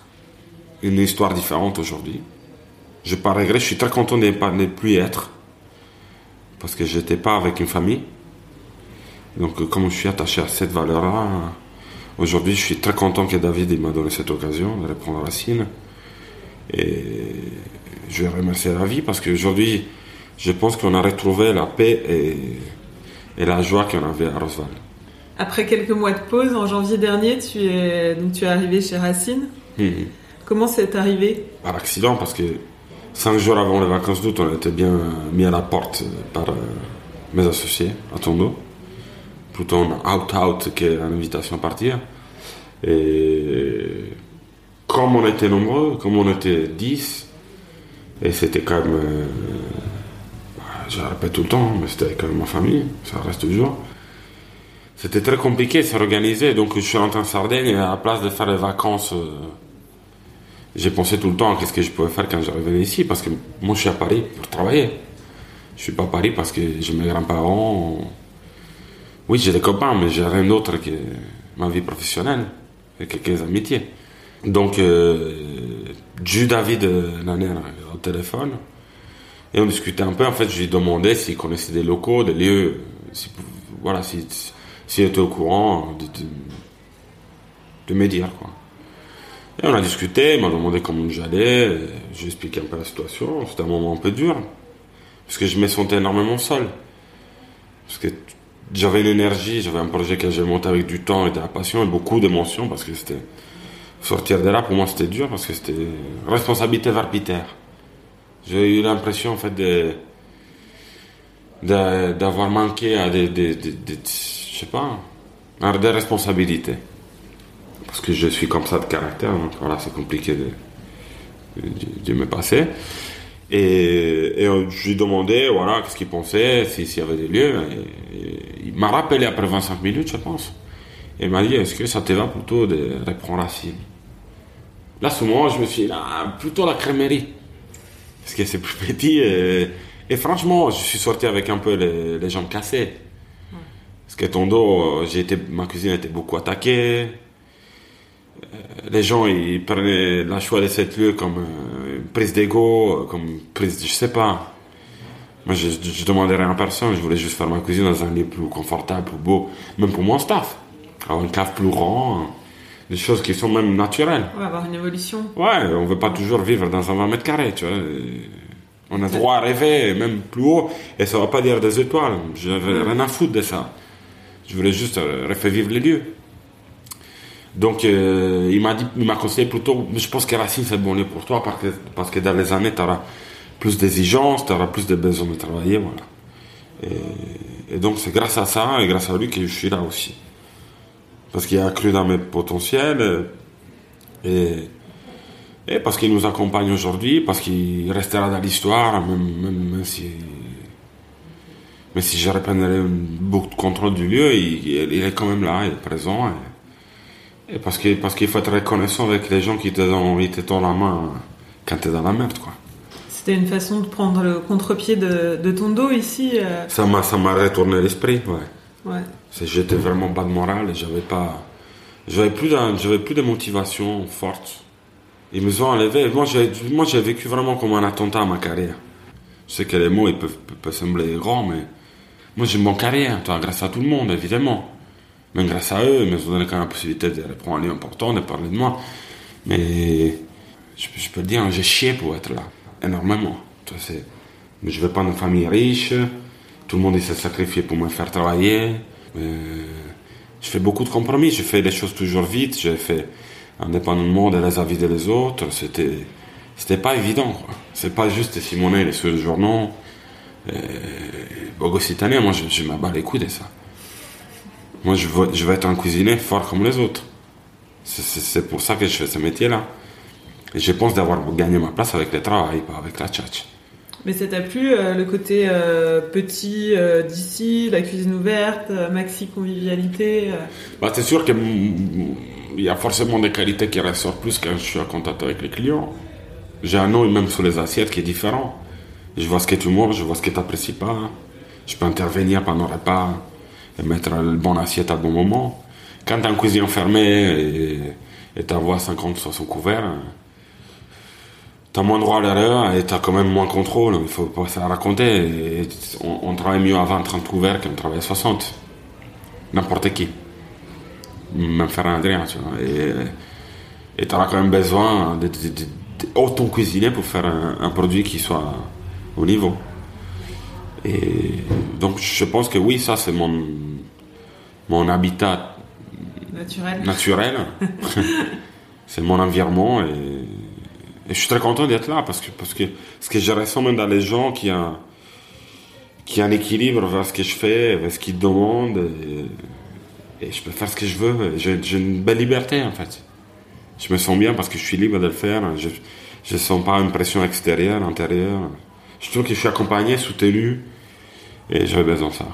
une histoire différente aujourd'hui. Je pas regret, je suis très content de ne plus être. Parce que j'étais pas avec une famille. Donc, comme je suis attaché à cette valeur-là, aujourd'hui, je suis très content que David m'a donné cette occasion de reprendre Racine. Et je vais remercier la vie parce qu'aujourd'hui, je pense qu'on a retrouvé la paix et, la joie qu'on avait à Roswell. Après quelques mois de pause, en janvier dernier, tu es, donc tu es arrivé chez Racine. Mhm. Comment c'est arrivé? Par accident, parce que cinq jours avant les vacances d'août, on était bien mis à la porte par euh, mes associés à Tondo. Plutôt un out-out qu'une invitation à partir. Et comme on était nombreux, comme on était 10, et c'était quand même. Euh, je répète tout le temps, mais c'était quand même ma famille, ça reste toujours. C'était très compliqué de s'organiser, donc je suis rentré en Sardaigne et à la place de faire les vacances, euh, j'ai pensé tout le temps à ce que je pouvais faire quand je revenais ici, parce que moi je suis à Paris pour travailler. Je suis pas à Paris parce que j'ai mes grands-parents. Oui, j'ai des copains, mais j'ai rien d'autre que ma vie professionnelle et quelques amitiés. Donc, euh, j'ai eu David euh, l'année au téléphone et on discutait un peu. En fait, je lui demandais s'il connaissait des locaux, des lieux, si, voilà, s'il était au courant de, de, me dire. Quoi. Et on a discuté, il m'a demandé comment j'allais, j'ai expliqué un peu la situation. C'était un moment un peu dur, parce que je me sentais énormément seul. Parce que j'avais une énergie, j'avais un projet que j'ai monté avec du temps et de la passion et beaucoup d'émotions, parce que c'était sortir de là, pour moi, c'était dur parce que c'était responsabilité vers Peter. J'ai eu l'impression, en fait, de, d'avoir manqué à des, je sais pas, à des responsabilités. Parce que je suis comme ça de caractère, donc voilà, c'est compliqué de, de, me passer. Et, et je lui demandais, voilà, qu'est-ce qu'il pensait, s'il y avait des lieux. il m'a rappelé après 25 minutes, je pense. Et il m'a dit, est-ce que ça te va plutôt de reprendre la cible? Là, moment, je me suis dit, plutôt la crèmerie. Parce que c'est plus [laughs] petit. Et, franchement, je suis sorti avec un peu les, jambes cassées. Ton dos, j'ai été, ma cuisine était beaucoup attaquée. Euh, les gens, ils prenaient la choix de cette lieu comme euh, une prise d'ego, comme une prise, je sais pas. Moi, je, je, demandais rien à personne. Je voulais juste faire ma cuisine dans un lieu plus confortable, plus beau. Même pour mon staff. Avoir une cave plus grande des choses qui sont même naturelles. Ouais, avoir une évolution. Ouais, on veut pas toujours vivre dans un 20 mètres carrés, tu vois. On a droit à rêver, même plus haut, et ça va pas dire des étoiles. Je n'avais rien à foutre de ça. Je voulais juste euh, refaire vivre les lieux. Donc, euh, il m'a dit, il m'a conseillé plutôt, je pense que Racine c'est bon lieu pour toi parce que, parce que dans les années, tu auras plus d'exigences, tu auras plus de besoin de travailler, voilà. Et, donc, c'est grâce à ça et grâce à lui que je suis là aussi parce qu'il a cru dans mes potentiels et, et parce qu'il nous accompagne aujourd'hui, parce qu'il restera dans l'histoire, même, si, mais si je reprendrai beaucoup de contrôle du lieu, il, est quand même là, il est présent. Et, parce qu'il parce qu'il faut être reconnaissant avec les gens qui te donnent, te donnent la main quand tu es dans la merde. quoi. C'était une façon de prendre le contre-pied de, de, ton dos ici euh. Ça m'a retourné l'esprit, ouais. J'étais vraiment bas de morale et j'avais pas. J'avais plus, j'avais plus de motivation forte. Ils me ont enlevé. Moi, j'ai, moi, j'ai vécu vraiment comme un attentat à ma carrière. Je sais que les mots, ils peuvent, peuvent sembler grands, mais moi, j'ai mon carrière, toi, grâce à tout le monde, évidemment. Même grâce à eux, ils m'ont donné quand même la possibilité de reprendre un lieu important, de parler de moi. Mais je, peux le dire, j'ai chié pour être là, énormément. c'est, mais je veux pas une famille riche. Tout le monde s'est sacrifié pour me faire travailler. Euh, je fais beaucoup de compromis. Je fais les choses toujours vite. J'ai fait indépendamment des avis des autres. C'était, c'était pas évident. C'est pas juste Simonet, les seuls journaux. Bogositania, moi, je, je m'abats les couilles de ça. Moi, je veux, je veux être un cuisinier fort comme les autres. C'est pour ça que je fais ce métier-là. Et je pense d'avoir gagné ma place avec le travail, pas avec la tchatch. Mais ça t'a plu euh, le côté euh, petit euh, d'ici, la cuisine ouverte, maxi convivialité. Bah, c'est sûr qu'il y a forcément des qualités qui ressortent plus quand je suis en contact avec les clients. J'ai un œil même sur les assiettes qui est différent. Je vois ce que tu manges, je vois ce que tu n'apprécies pas. Je peux intervenir pendant le repas et mettre la bonne assiette à bon moment. Quand tu as une cuisine fermée et tu vois 50 60 couverts, tu as moins droit à l'erreur et tu as quand même moins contrôle. Il faut pas la raconter. Et on, travaille mieux à 20, 30 couverts qu'un travaille à 60. N'importe qui. Même faire un Adrien, tu vois. Et tu auras quand même besoin de, de, de, de autant cuisiner pour faire un, un produit qui soit au niveau. Et donc je pense que oui, ça c'est mon, mon habitat Naturel. naturel. [laughs] c'est mon environnement et, et je suis très content d'être là parce que, parce que ce que je ressens même dans les gens qui a, qui a un équilibre vers ce que je fais, vers ce qu'ils demandent et, et je peux faire ce que je veux. J'ai j'ai une belle liberté en fait. Je me sens bien parce que je suis libre de le faire. Je ne sens pas une pression extérieure, intérieure. Je trouve que je suis accompagné, soutenu et j'avais besoin de ça.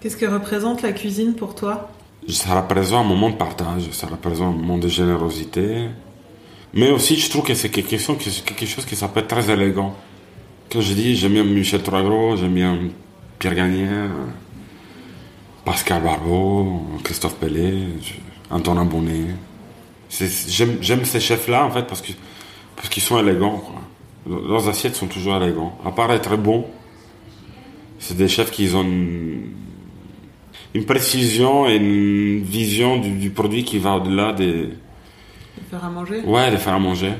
Qu'est-ce que représente la cuisine pour toi? Ça représente un moment de partage, ça représente un moment de générosité. Mais aussi, je trouve que c'est quelque chose, quelque chose qui être très élégant. Quand je dis, j'aime bien Michel Troisgros, j'aime bien Pierre Gagnère, Pascal Barbeau, Christophe Pellet, Antonin Bonnet. J'aime ces chefs-là, en fait, parce qu'ils sont élégants. quoi. Leurs assiettes sont toujours élégants. À part être bons, c'est des chefs qui ont une, une précision et une vision du, du produit qui va au-delà des, De faire à manger Ouais, de faire à manger.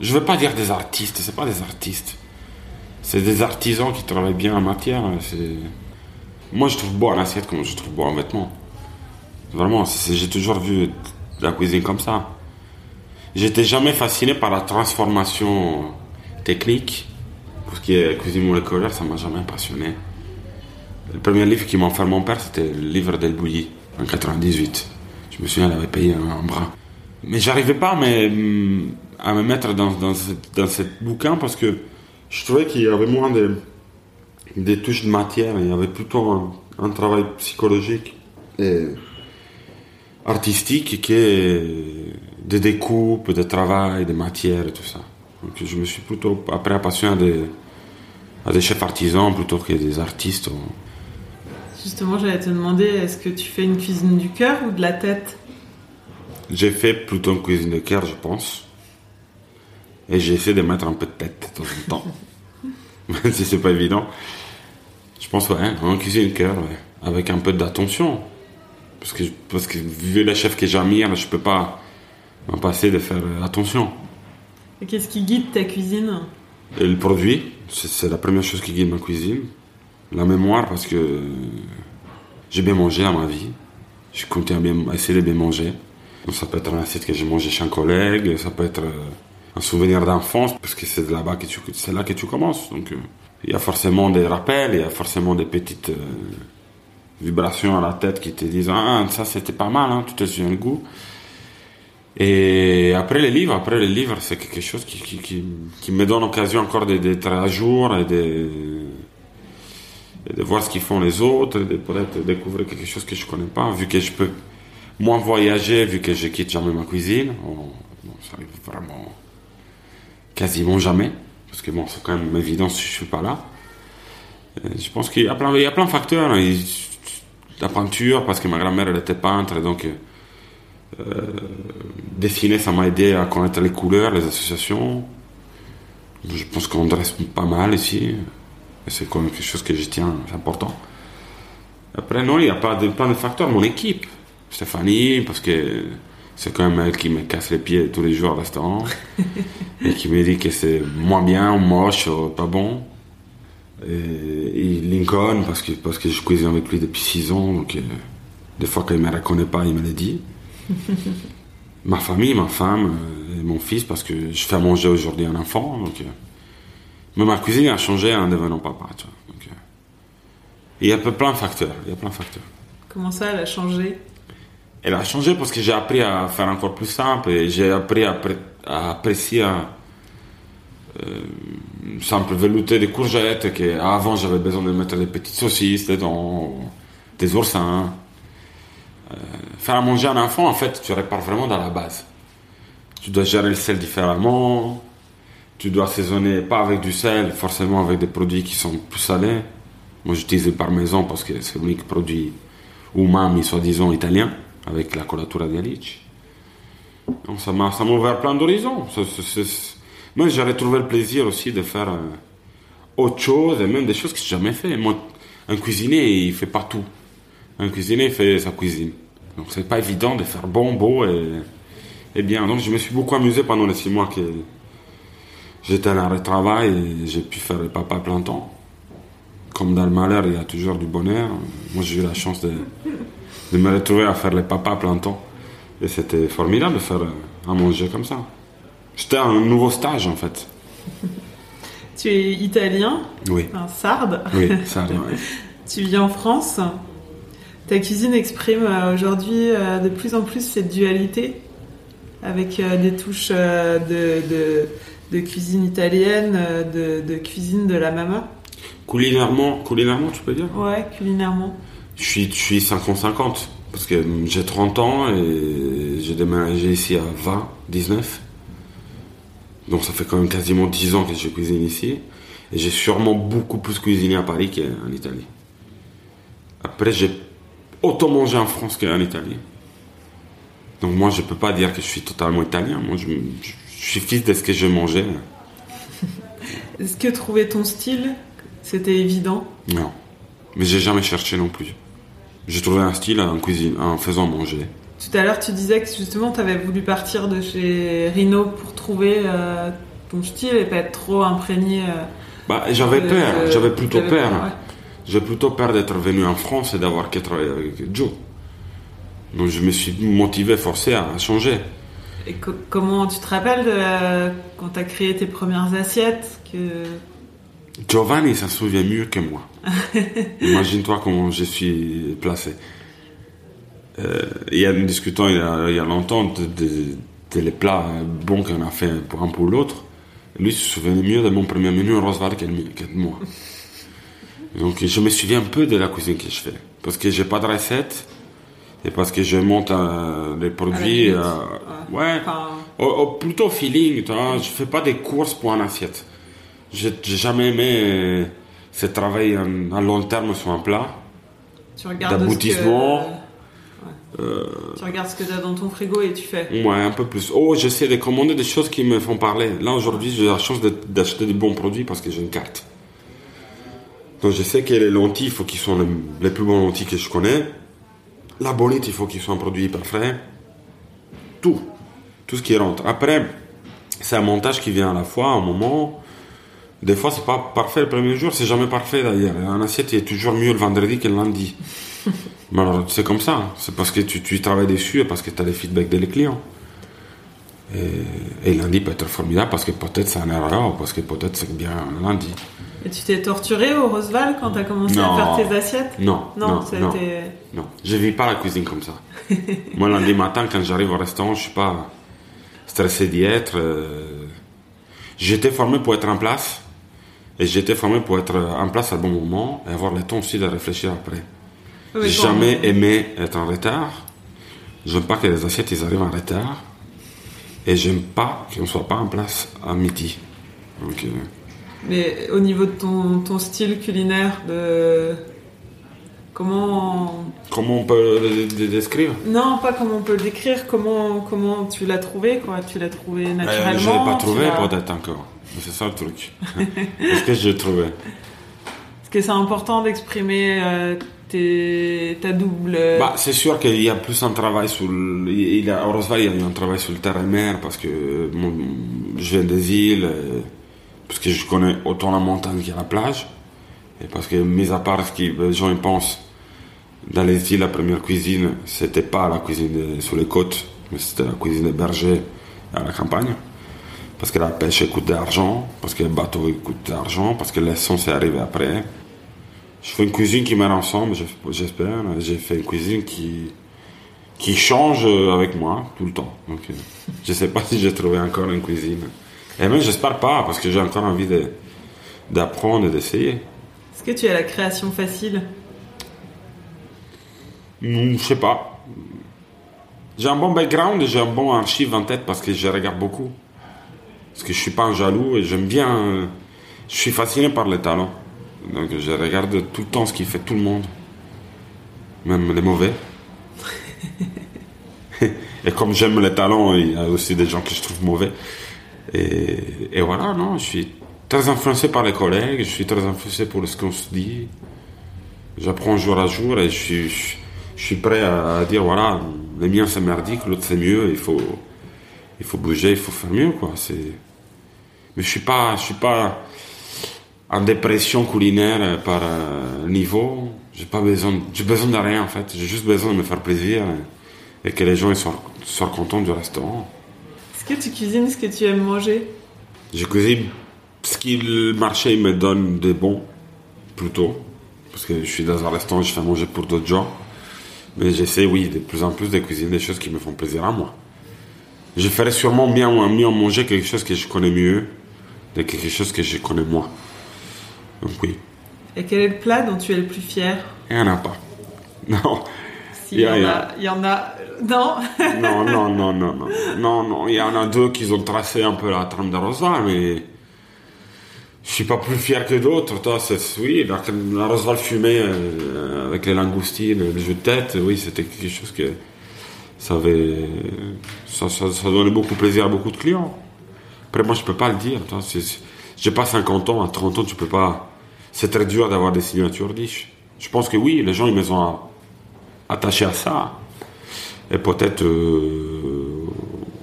Je veux pas dire des artistes, c'est pas des artistes. C'est des artisans qui travaillent bien en matière. C'est... Moi, je trouve beau en assiette comme je trouve beau en vêtements. Vraiment, j'ai toujours vu la cuisine comme ça. J'étais jamais fasciné par la transformation technique. Pour ce qui est cuisine moléculaire, ça m'a jamais passionné. Le premier livre qui m'a offert mon père, c'était le livre d'El Bouilly, en 98. Je me souviens, il avait payé un, bras. Mais j'arrivais pas me, à me mettre dans, dans, ce, dans ce bouquin parce que je trouvais qu'il y avait moins de, des touches de matière. Il y avait plutôt un, travail psychologique et artistique que de découpe, de travail, de matière et tout ça. Donc je me suis plutôt après appassionné à des, à des chefs artisans plutôt que des artistes. Justement, j'allais te demander, est-ce que tu fais une cuisine du cœur ou de la tête? J'ai fait plutôt une cuisine de cœur, je pense. Et j'ai essayé de mettre un peu de tête de temps en temps. [laughs] Même si c'est pas évident. Je pense, ouais, en cuisine de cœur, ouais. Avec un peu d'attention. Parce que, parce que vu les chefs que j'admire, je peux pas m'en passer de faire euh, attention. Qu'est-ce qui guide ta cuisine? Le produit, c'est la première chose qui guide ma cuisine. La mémoire, parce que j'ai bien mangé dans ma vie. Je comptais à, bien, à essayer de bien manger. Donc ça peut être un assiette que j'ai mangé chez un collègue, ça peut être euh, un souvenir d'enfance, parce que c'est là-bas que tu, là que tu commences. Donc euh, il y a forcément des rappels, il y a forcément des petites euh, vibrations à la tête qui te disent ah ça c'était pas mal, hein, tu te souviens le goût. Et après les livres, après les livres, c'est quelque chose qui, qui, me donne l'occasion encore d'être à jour et de, de voir ce qu'ils font les autres, de peut-être découvrir quelque chose que je connais pas, vu que je peux moins voyager, vu que je quitte jamais ma cuisine. Bon, ça arrive vraiment quasiment jamais, parce que bon, c'est quand même évident si je suis pas là. Euh, Je pense qu'il y a plein, il y a plein de facteurs. hein. La peinture, parce que ma grand-mère elle était peintre, donc euh, dessiner, ça m'a aidé à connaître les couleurs, les associations. Je pense qu'on dresse pas mal ici. C'est quand même quelque chose que je tiens, c'est important. Après, non, il n'y a pas de, plein de facteurs. Mon équipe, Stéphanie, parce que c'est quand même elle qui me casse les pieds tous les jours au restaurant. [laughs] et qui me dit que c'est moins bien, ou moche, ou pas bon. Et, et Lincoln, parce que, parce que je cuisine avec lui depuis 6 ans. Donc, euh, des fois, quand il ne me reconnaît pas, il me le dit [laughs] ma famille, ma femme euh, et mon fils, parce que je fais à manger aujourd'hui un enfant. Donc, euh, mais ma cuisine a changé en devenant papa. Tu vois, donc, euh, il y a plein de facteurs. Il y a plein de facteurs. Comment ça, elle a changé? Elle a changé parce que j'ai appris à faire encore plus simple et j'ai appris à, pré- à apprécier euh, simple velouté de courgettes, que avant j'avais besoin de mettre des petites saucisses dedans, des oursins. Euh, faire à manger un enfant, en fait, tu repars vraiment dans la base. Tu dois gérer le sel différemment, tu dois assaisonner pas avec du sel, forcément avec des produits qui sont plus salés. Moi j'utilise le parmesan parce que c'est l'unique produit umami, soi-disant italien, avec la colatura di alici. Donc ça m'a ouvert plein d'horizons. Moi j'ai retrouvé le plaisir aussi de faire euh, autre chose, et même des choses que j'ai jamais fait. Moi, un cuisinier, il fait pas tout. Un cuisinier fait sa cuisine. Donc c'est pas évident de faire bon, beau et, et bien. Donc je me suis beaucoup amusé pendant les six mois que j'étais à l'arrêt de travail et j'ai pu faire le papa plein temps. Comme dans le malheur, il y a toujours du bonheur. Moi j'ai eu la chance de, de me retrouver à faire le papa plein temps. Et c'était formidable de faire euh, à manger comme ça. C'était un nouveau stage en fait. [laughs] Tu es italien, Oui, un sarde. oui, [laughs] ouais. Tu vis en France? Ta cuisine exprime euh, aujourd'hui euh, de plus en plus cette dualité avec euh, des touches de, de- de cuisine italienne, de, de cuisine de la mama. Culinairement, culinairement, tu peux dire? Ouais, culinairement. Je suis, je suis 50-50. Parce que j'ai 30 ans et j'ai déménagé ici à 20, 19. Donc ça fait quand même quasiment 10 ans que je cuisine ici. Et j'ai sûrement beaucoup plus cuisiné à Paris qu'en Italie. Après, j'ai autant mangé en France qu'en Italie. Donc moi, je peux pas dire que je suis totalement italien. Moi, je, je- je suis fils de ce que j'ai mangé. [laughs] Est-ce que trouver ton style, c'était évident? Non. Mais j'ai jamais cherché non plus. J'ai trouvé un style en cuisine, en faisant manger. Tout à l'heure, tu disais que justement, tu avais voulu partir de chez Rino pour trouver euh, ton style et pas être trop imprégné. euh, Bah, j'avais peur, j'avais plutôt peur. ouais. J'ai plutôt peur d'être venu en France et d'avoir qu'à travailler avec Joe. Donc je me suis motivé, forcé à changer. Et co- comment tu te rappelles de la- quand tu as créé tes premières assiettes que... Giovanni s'en souvient mieux que moi. [laughs] Imagine-toi comment je suis placé. Euh, il y a une discutant il y a, il y a longtemps de, de- de les plats bons qu'on a fait pour un pour l'autre. Lui se souvenait mieux de mon premier menu au Roseval que, que de moi. Donc je me souviens un peu de la cuisine que je fais. Parce que j'ai pas de recette et parce que je monte euh, les produits. euh, ouais. Enfin, Au, au- plutôt feeling, tu vois. Je fais pas des courses pour une assiette. J'ai j'ai jamais aimé euh, ce travail à long terme sur un plat. tu regardes ce que... D'aboutissement. Ouais. Tu regardes ce que tu as dans ton frigo et tu fais. Ouais, un peu plus. Oh, j'essaie de commander des choses qui me font parler. Là, aujourd'hui, j'ai la chance d'acheter des bons produits parce que j'ai une carte. Donc, je sais que les lentilles, il faut qu'ils soient les, plus bons lentilles que je connais. La bolite, il faut qu'ils soient un produit hyper frais. Tout. Tout ce qui rentre. Après, c'est un montage qui vient à la fois, à un moment. Des fois, c'est pas parfait le premier jour, c'est jamais parfait d'ailleurs. Un assiette est toujours mieux le vendredi que le lundi. [laughs] Mais alors, c'est comme ça. C'est parce que tu, travailles dessus et parce que tu as les feedbacks des clients. Et, et lundi peut être formidable parce que peut-être c'est un erreur ou parce que peut-être c'est bien lundi. Et tu t'es torturé au Roseval quand tu as commencé Non. à faire tes assiettes? Non, Non, non, ça a non. été... Non, je vis pas la cuisine comme ça. [laughs] Moi, lundi matin, quand j'arrive au restaurant, je suis pas stressé d'y être. euh. J'étais formé pour être en place. Et j'étais formé pour être en place à bon moment et avoir le temps aussi de réfléchir après. Mais J'ai jamais aimé être en retard. J'aime pas que les assiettes ils arrivent en retard. Et j'aime pas qu'on soit pas en place à midi. Donc, euh, Mais au niveau de ton, ton style culinaire, de... Comment... comment on peut le, décrire? Non, pas comment on peut le décrire, comment, comment tu l'as trouvé, quoi. Tu l'as trouvé Euh, naturellement Je l'ai pas trouvé peut-être encore. C'est ça le truc. [laughs] Est-ce que je l'ai trouvé? Est-ce que c'est important d'exprimer euh, tes- ta double... Bah, c'est sûr qu'il y a plus un travail sur le, il y a, au Roosevelt, il y a eu un travail sur le terrain mer parce que euh, je viens des îles, euh, parce que je connais autant la montagne y a la plage. Et parce que, mis à part ce que les gens ils pensent, dans les îles, la première cuisine, c'était pas la cuisine de- sur les côtes, mais c'était la cuisine des bergers à la campagne. Parce que la pêche coûte de l'argent, parce que le bateau coûte de l'argent, parce que l'essence est arrivée après. Je fais une cuisine qui met ensemble, j'es- j'espère. J'ai fait une cuisine qui, qui change euh, avec moi tout le temps. Donc, euh, je sais pas [laughs] si j'ai trouvé encore une cuisine. Et même, j'espère pas, parce que j'ai encore envie de, d'apprendre et d'essayer. Est-ce que tu as la création facile? Hmm, Je sais pas. J'ai un bon background et j'ai un bon archive en tête parce que je regarde beaucoup. Parce que je suis pas un jaloux et j'aime bien. euh, Je suis fasciné par les talents. Donc je regarde tout le temps ce qui fait tout le monde. Même les mauvais. [laughs] et comme j'aime les talents, il y a aussi des gens que je trouve mauvais. Et, voilà, non, je suis très influencé par les collègues, je suis très influencé pour ce qu'on se dit. J'apprends jour à jour et je suis, prêt à, dire voilà, le mien c'est merdique, l'autre c'est mieux, il faut, il faut bouger, il faut faire mieux quoi. Mais je suis pas, je suis pas en dépression culinaire par euh, niveau. J'ai pas besoin, j'ai besoin de rien en fait. J'ai juste besoin de me faire plaisir et, que les gens soient contents du restaurant. Est-ce que tu cuisines ce que tu aimes manger? Je cuisine ce que le marché me donne de bon, plutôt. Parce que je suis dans un restaurant, je fais manger pour d'autres gens. Mais j'essaie, oui, de plus en plus de cuisiner des choses qui me font plaisir à moi. Je ferais sûrement bien mieux manger quelque chose que je connais mieux de quelque chose que je connais moins. Donc oui, Et quel est le plat dont tu es le plus fier? Il n'y en a pas. [laughs] Non. Y, en a, il y en a. Non non, non, non, non, non, non, non. Il y en a deux qui ont tracé un peu la trame de Rosval, mais je suis pas plus fier que d'autres. Toi, c'est oui, la, la fumée euh, avec les langoustines, le jeu de tête, oui, c'était quelque chose que ça avait, ça, donnait beaucoup plaisir à beaucoup de clients. Après, moi, je peux pas le dire. Toi, j'ai pas 50 ans, à 30 ans, tu peux pas. C'est très dur d'avoir des signatures riches. Je pense que oui, les gens ils me sont attachés à ça. Et peut-être, euh,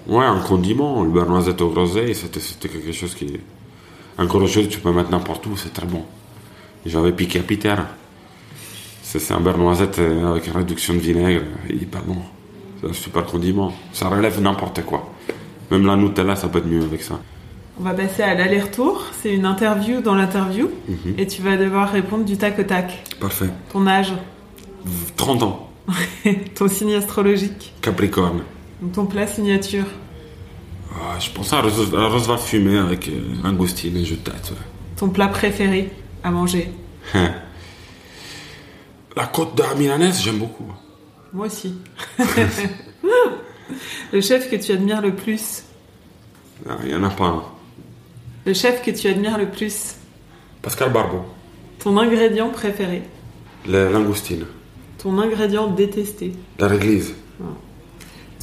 ouais, un condiment, le beurre au groseille, c'était, c'était quelque chose qui. Encore chose, tu peux mettre n'importe où, c'est très bon. J'avais piqué à Peter. C'est, c'est un beurre noisette euh, avec une réduction de vinaigre, il est pas bon. C'est un super condiment. Ça relève n'importe quoi. Même la Nutella, ça peut être mieux avec ça. On va passer à l'aller-retour. C'est une interview dans l'interview. Mhm. Et tu vas devoir répondre du tac au tac. Parfait. Ton âge, 30 ans. [laughs] ton signe astrologique, Capricorne. ton plat signature, Ah, je pense à la rose, la rose va fumer avec euh, langoustine et jus de tête. ouais. ton plat préféré à manger. Hein. La côte de la milanaise, j'aime beaucoup. Moi aussi. [laughs] le chef que tu admires le plus. Ah, Il n'y en a pas un. Le chef que tu admires le plus. Pascal Barbeau. Ton ingrédient préféré. Les langoustines. Ton ingrédient détesté. La réglise.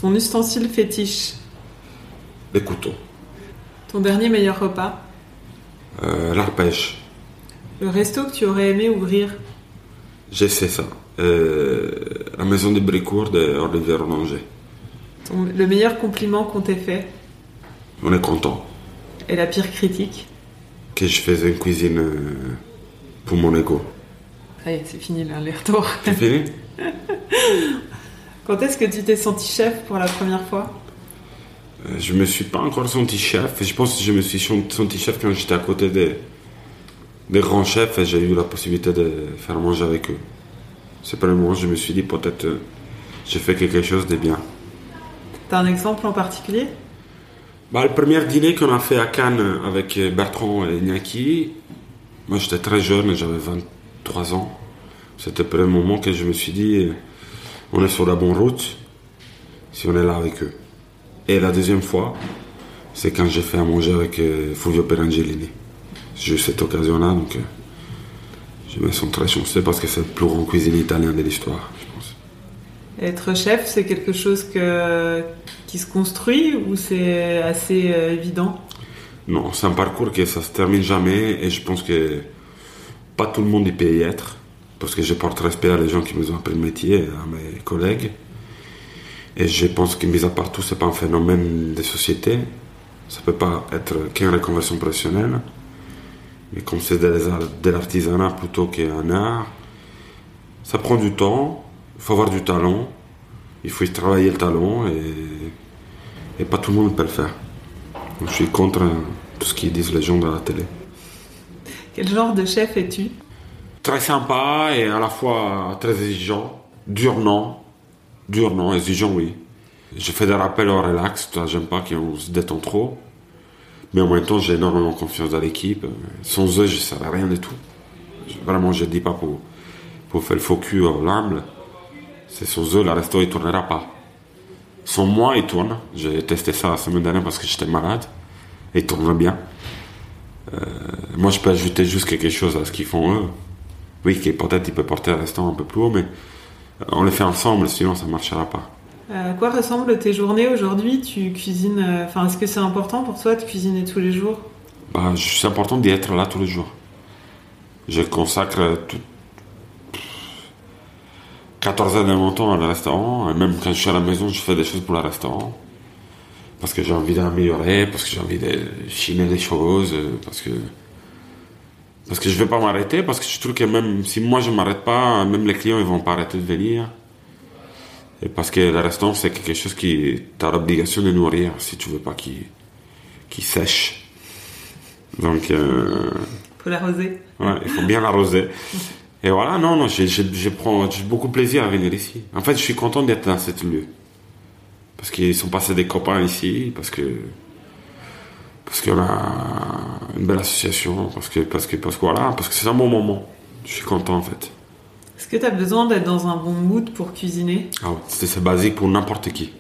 Ton ustensile fétiche. Les couteaux. Ton dernier meilleur repas. Euh, L'arpège. Le resto que tu aurais aimé ouvrir. J'essaie ça. Euh, la maison de Brécourt de Olivier Ronanger. Ton- le meilleur compliment qu'on t'ait fait. On est content Et la pire critique. que je faisais une cuisine euh, pour mon ego. Ça y est, c'est fini l'aller-retour. C'est fini [laughs] Quand est-ce que tu t'es senti chef pour la première fois? Euh, Je me suis pas encore senti chef. Je pense que je me suis senti chef quand j'étais à côté des, des grands chefs et j'ai eu la possibilité de faire manger avec eux. C'est pas le moment où je me suis dit peut-être euh, j'ai fait quelque chose de bien. T'as un exemple en particulier? Bah, le premier dîner qu'on a fait à Cannes avec Bertrand et Iñaki, moi j'étais très jeune, j'avais 23 ans. C'était le premier moment que je me suis dit, euh, on est sur la bonne route si on est là avec eux. Et la deuxième fois, c'est quand j'ai fait à manger avec euh, Fulvio Perangellini. J'ai eu cette occasion-là, donc euh, je me sens très chanceux parce que c'est le plus grand cuisinier italien de l'histoire, je pense. Être chef, c'est quelque chose que, qui se construit ou c'est assez évident? Non, c'est un parcours que ça se termine jamais et je pense que pas tout le monde y peut y être parce que je porte respect à les gens qui nous ont appris le métier, à mes collègues. Et je pense que, mis à part tout, c'est pas un phénomène de société. Ça peut pas être qu'une reconversion professionnelle. Mais comme c'est de, l'artisanat plutôt qu'un art, ça prend du temps, il faut avoir du talent, il faut y travailler le talent et, pas tout le monde peut le faire. Je suis contre tout ce qu'ils disent les gens dans la télé. Quel genre de chef es-tu? Très sympa et à la fois très exigeant. Dur non. Dur non, exigeant oui. Je fais des rappels au relax, j'aime pas qu'on se détend trop. Mais en même temps, j'ai énormément confiance dans l'équipe. Sans eux, je ne serais rien du tout. Vraiment, je ne dis pas pour, pour faire le faux cul au l'âme. C'est sans eux, le resto ne tournera pas. Sans moi, il tourne. J'ai testé ça la semaine dernière parce que j'étais malade. Il tourne bien. Euh, moi, je peux ajouter juste quelque chose à ce qu'ils font eux. Oui, peut-être il peut porter le restaurant un peu plus haut, mais on le fait ensemble, sinon ça ne marchera pas. À quoi ressemblent tes journées aujourd'hui? Tu cuisines. euh, Enfin, est-ce que c'est important pour toi de cuisiner tous les jours? Bah, c'est important d'y être là tous les jours. Je consacre tout- 14 heures de mon temps au restaurant. Et même quand je suis à la maison, je fais des choses pour le restaurant. Parce que j'ai envie d'améliorer, parce que j'ai envie de chiner des choses, euh, parce que. Parce que je vais pas m'arrêter, parce que je trouve que même si moi je m'arrête pas, même les clients ils vont pas arrêter de venir. Et parce que le restaurant c'est quelque chose qui t'as l'obligation de nourrir si tu veux pas qu'il qu'il sèche. Donc euh, Faut l'arroser. Ouais, il faut bien l'arroser. [laughs] Et voilà, non, non, je prends beaucoup de plaisir à venir ici. En fait, je suis content d'être dans cet lieu. Parce qu'ils sont passés des copains ici, parce que. Parce qu'on a une belle association, parce que, parce que, parce que voilà, parce que c'est un bon moment. Je suis content en fait. Est-ce que tu as besoin d'être dans un bon mood pour cuisiner? Ah c'est, basique pour n'importe qui.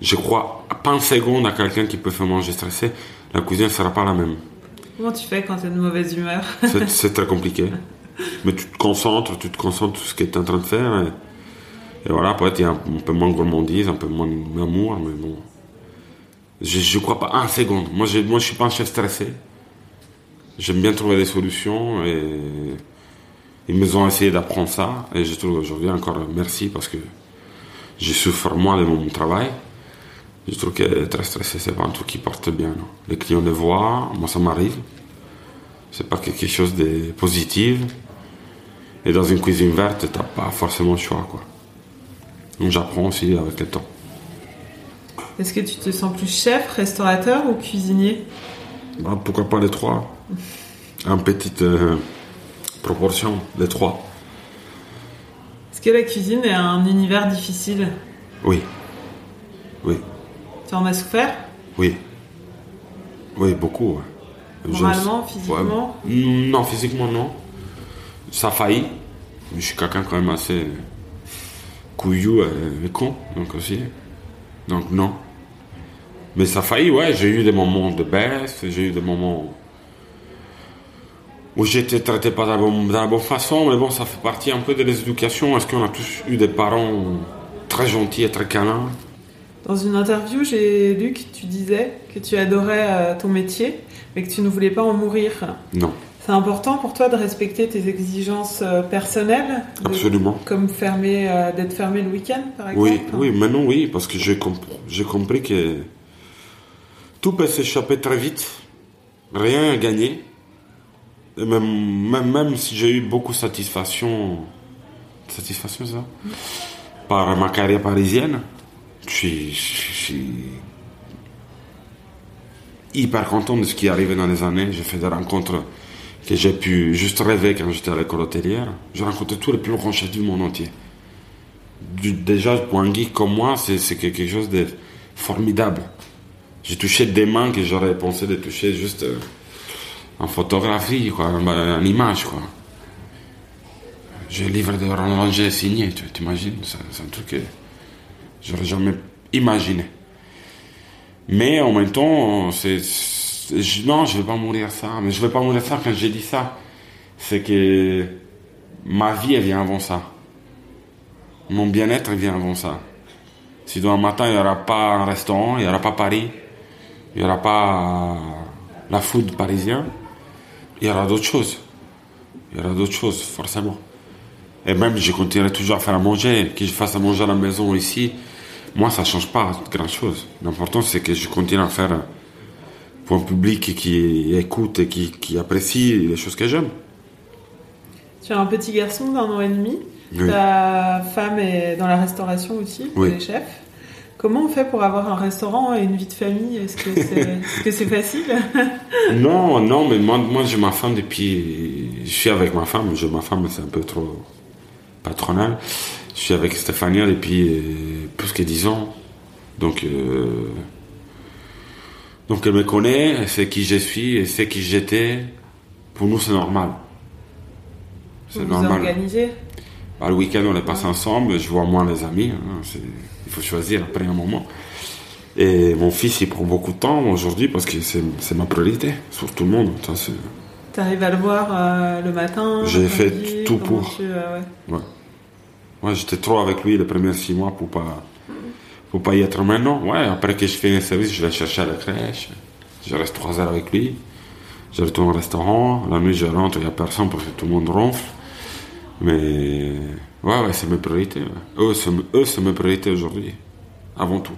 Je crois pas une seconde à quelqu'un qui peut faire manger stressé, la cuisine ne sera pas la même. Comment tu fais quand tu es de mauvaise humeur? C'est, c'est très compliqué. Mais tu te concentres, tu te concentres sur ce que tu es en train de faire. Et, et voilà, peut-être il y a un, peu moins de gourmandise, un peu moins d'amour, mais bon. Je, je crois pas un seconde. Moi, je, moi, je suis pas un chef stressé. J'aime bien trouver des solutions et ils me ont essayé d'apprendre ça. Et je trouve aujourd'hui encore merci parce que je souffre moins de mon travail. Je trouve que être stressé, c'est pas un truc qui porte bien. Les clients le voient, moi ça m'arrive. C'est pas quelque chose de positif. Et dans une cuisine verte, t'as pas forcément le choix, quoi. Donc j'apprends aussi avec le temps. Est-ce que tu te sens plus chef, restaurateur ou cuisinier? Bah, pourquoi pas les trois? En petite euh, proportion, les trois. Est-ce que la cuisine est un univers difficile? Oui. Oui. Tu en as souffert? Oui. Oui, beaucoup. Moralement, physiquement? Ouais. Non, physiquement, non. Ça a failli. Je suis quelqu'un quand même assez couillou et con, donc aussi. Donc non. Mais ça a failli, ouais. J'ai eu des moments de baisse, j'ai eu des moments où été traité pas de la, bonne, de la bonne façon, mais bon, ça fait partie un peu de l'éducation. Est-ce qu'on a tous eu des parents très gentils et très câlins? Dans une interview, j'ai lu que tu disais que tu adorais euh, ton métier, mais que tu ne voulais pas en mourir. Non, C'est important pour toi de respecter tes exigences euh, personnelles de- absolument. Comme fermer, euh, d'être fermé le week-end, par exemple? Oui, oui, maintenant oui, parce que j'ai compris, j'ai compris que tout peut s'échapper très vite, rien à gagner. Et même, même, même si j'ai eu beaucoup de satisfaction, satisfaction ça, par ma carrière parisienne, je suis, je suis hyper content de ce qui est arrivé dans les années. J'ai fait des rencontres que j'ai pu juste rêver quand j'étais à l'école hôtelière. J'ai rencontré tous les plus grands chefs du monde entier déjà pour un geek comme moi, c'est quelque chose de formidable. J'ai touché des mains que j'aurais pensé de toucher juste euh, en photographie, quoi, en, en image, quoi. J'ai un livre de Roland Langer signé, tu t'imagines C'est un truc que j'aurais jamais imaginé. Mais en même temps, c'est- non, je vais pas mourir ça. Mais je vais pas mourir ça quand j'ai dit ça. C'est que ma vie, elle vient avant ça. Mon bien-être vient avant ça. Si demain matin, il n'y aura pas un restaurant, il n'y aura pas Paris, il n'y aura pas la food parisien, il y aura d'autres choses. Il y aura d'autres choses, forcément. Et même, je continuerai toujours à faire à manger. Que je fasse à manger à la maison ici, moi, ça ne change pas grand-chose. L'important, c'est que je continue à faire pour un public qui écoute et qui, qui apprécie les choses que j'aime. Tu as un petit garçon d'un an et demi. Oui. Ta femme est dans la restauration aussi, Oui. elle est chef. Comment on fait pour avoir un restaurant et une vie de famille? Est-ce que c'est est-ce que c'est facile? [laughs] Non, non, mais moi, moi j'ai ma femme depuis. Je suis avec ma femme, je, ma femme c'est un peu trop patronal. Je suis avec Stéphania depuis euh, plus que 10 ans. Donc, euh, Donc elle me connaît, elle sait qui je suis, elle sait qui j'étais. Pour nous, c'est normal. Vous vous organisez Bah, le week-end, on les passe ensemble, je vois moins les amis. hein, c'est- il faut choisir après un moment. Et mon fils, il prend beaucoup de temps aujourd'hui parce que c'est c'est ma priorité sur tout le monde. C'est- T'arrives à le voir euh, le matin J'ai fait tout pour. tu, euh, ouais. Ouais. Ouais, j'étais trop avec lui les premiers six mois pour pas, pour pas y être maintenant. Ouais, après que je fais un service, je vais chercher à la crèche. Je reste trois heures avec lui. Je retourne au restaurant. La nuit, je rentre, il n'y a personne parce que tout le monde ronfle. Mais ouais, ouais, c'est mes priorités. ouais. Eux, c'est eux, c'est mes priorités aujourd'hui. Avant tout.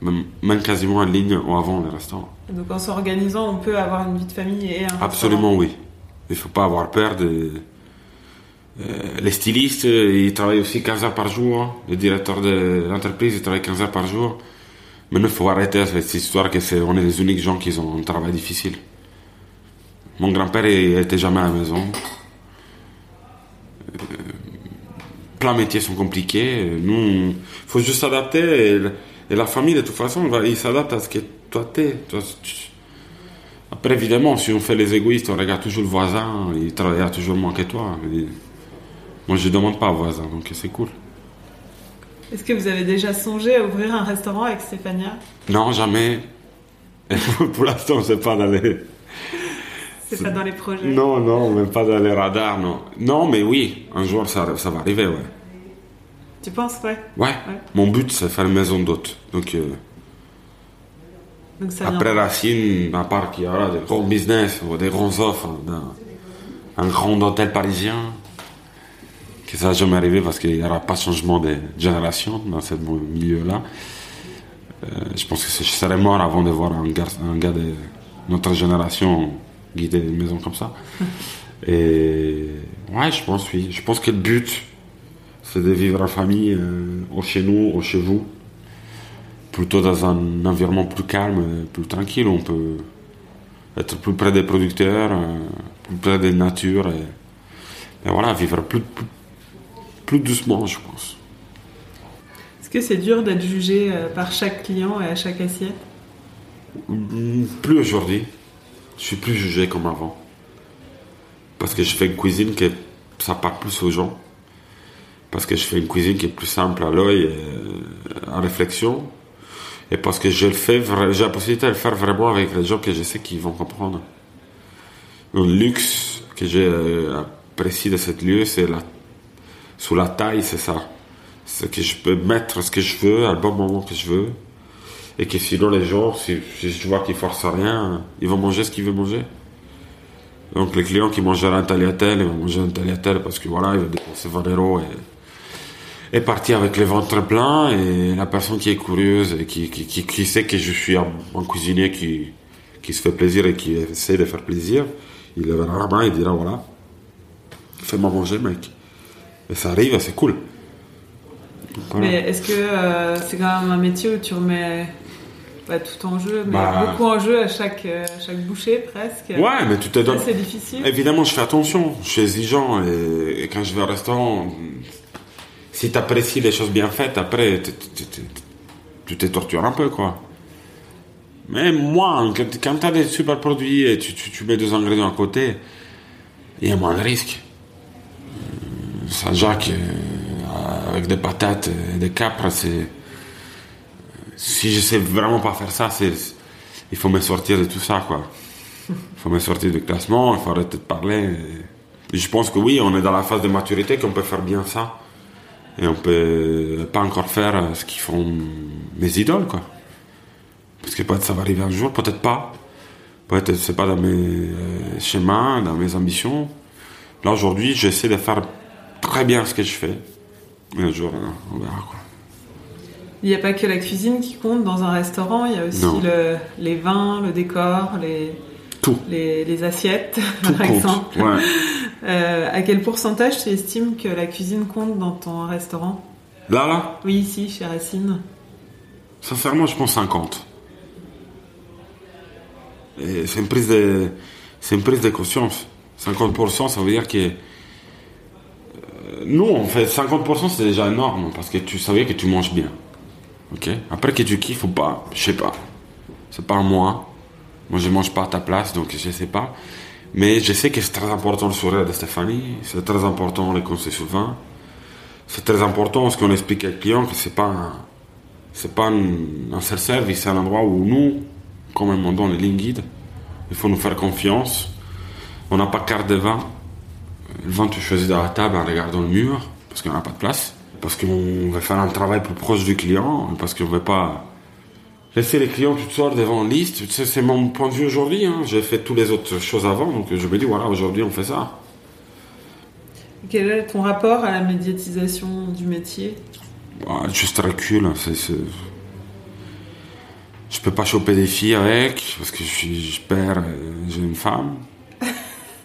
Même, même quasiment en ligne ou avant le restaurant. Donc en s'organisant, on peut avoir une vie de famille et un Absolument oui. Il faut pas avoir peur de. Euh, les stylistes, euh, ils travaillent aussi 15 heures par jour. hein. Le directeur de l'entreprise, il travaille 15 heures par jour. Maintenant, il faut arrêter cette histoire que c'est, on est les uniques gens qui ont un travail difficile. Mon grand-père, il était jamais à la maison. Euh, plein de métiers sont compliqués. Nous, il faut juste s'adapter. Et, la famille, de toute façon, il s'adapte à ce que toi t'es. Après, évidemment, si on fait les égoïstes, on regarde toujours le voisin, il travaillera toujours moins que toi. Moi, je ne demande pas au voisin, donc c'est cool. Est-ce que vous avez déjà songé à ouvrir un restaurant avec Stéphania? Non, jamais. [laughs] Pour l'instant, c'est pas dans les... C'est pas dans les projets Non, non, même pas dans les radars, non. Non, mais oui, un jour, ça, ça va arriver, ouais. Tu penses, ouais? Ouais, mon but, c'est faire une maison d'hôtes. Donc, euh, Donc ça après vient. Racine, à part qu'il y aura des gros business ou des grands offres d'un un grand hôtel parisien, que ça va jamais arriver parce qu'il n'y aura pas de changement de génération dans ce milieu-là. Euh, je pense que je serais mort avant de voir un gars, un gars de notre génération guider une maison comme ça. [laughs] Et ouais, je pense, oui. Je pense que le but, c'est de vivre en famille, euh, au chez nous, au chez vous plutôt dans un environnement plus calme, plus tranquille, où on peut être plus près des producteurs, euh, plus près des natures, et, et voilà, vivre plus, plus, plus doucement, je pense. Est-ce que c'est dur d'être jugé euh, par chaque client et à chaque assiette? Mm, Plus aujourd'hui, je suis plus jugé comme avant. Parce que je fais une cuisine qui ça parle plus aux gens. Parce que je fais une cuisine qui est plus simple à l'œil, et, euh, à réflexion. Et parce que je le fais, j'ai la possibilité de le faire vraiment avec les gens que je sais qu'ils vont comprendre. Le luxe que j'ai euh, apprécié de cette lieu, c'est la, sous la taille, c'est ça. C'est que je peux mettre ce que je veux, à le bon moment que je veux. Et que sinon, les gens, si, si je vois qu'ils forcent rien, ils vont manger ce qu'ils veulent manger. Donc, les clients qui mangeraient un tagliatelle, ils vont manger un tagliatelle parce que voilà, ils vont dépenser 20 euros et, partir avec les ventres pleins. Et la personne qui est curieuse et qui, qui, qui, sait que je suis un, un cuisinier qui, qui se fait plaisir et qui essaie de faire plaisir, il lèvera la main et dira voilà, fais-moi manger, mec. Et ça arrive, c'est cool. Voilà. Mais est-ce que euh, c'est quand même un métier où tu remets pas tout en jeu, mais Bah. beaucoup en jeu à chaque, euh, à chaque bouchée presque Ouais, mais tu te donnes. c'est difficile. Évidemment, je fais attention, je suis exigeant et, et quand je vais au restaurant, si tu apprécies les choses bien faites, après, tu te tortures un peu, quoi. Mais moi, quand, tu as des super produits et tu, tu, tu mets deux ingrédients à côté, il y a moins de risques. Euh, Saint-Jacques, euh, avec des patates et des capres, c'est. Si je sais vraiment pas faire ça. Il faut me sortir de tout ça, quoi. Il faut me sortir du classement, il faut arrêter de parler. Je pense que oui, on est dans la phase de maturité qu'on peut faire bien ça. Et on peut pas encore faire ce qu'ils font mes idoles, quoi. Parce que peut-être ça va arriver un jour, peut-être pas. Peut-être c'est pas dans mes euh, schémas, dans mes ambitions. Là, aujourd'hui, j'essaie de faire très bien ce que je fais. Et un jour, euh, on verra, quoi. Il n'y a pas que la cuisine qui compte dans un restaurant, il y a aussi le- les vins, le décor, les, Tout. les, les assiettes, [laughs] Tout par compte. exemple. Ouais. [laughs] Euh, à quel pourcentage tu estimes que la cuisine compte dans ton restaurant? Là, là, Oui, ici, chez Racine. Sincèrement, je pense 50. Et c'est une prise de, c'est une prise de conscience. 50%, ça veut dire que euh, nous, on fait 50%, c'est déjà énorme parce que tu savais que tu manges bien. Ok? Après que tu kiffes ou pas, je sais pas. C'est pas moi. Moi, je mange pas à ta place, donc je sais pas. Mais je sais que c'est très important le sourire de Stéphanie. C'est très important les conseils souvent. C'est très important ce qu'on explique aux clients que c'est pas c'est pas un, self-service, c'est un endroit où nous, comme on donne les lignes guides, il faut nous faire confiance. On n'a pas carte de vin. Le vin, tu choisis dans la table en regardant le mur, parce qu'on n'a pas de place. Parce qu'on veut faire un travail plus proche du client, parce qu'on veut pas laisser les clients toutes sortes devant une liste. Tu sais, c'est mon point de vue aujourd'hui. Hein. J'ai fait toutes les autres choses avant, donc je me dis, voilà, aujourd'hui, on fait ça. Quel est ton rapport à la médiatisation du métier? Bah, juste recul. C'est, c'est- Je peux pas choper des filles avec, parce que je suis je père, euh, j'ai une femme.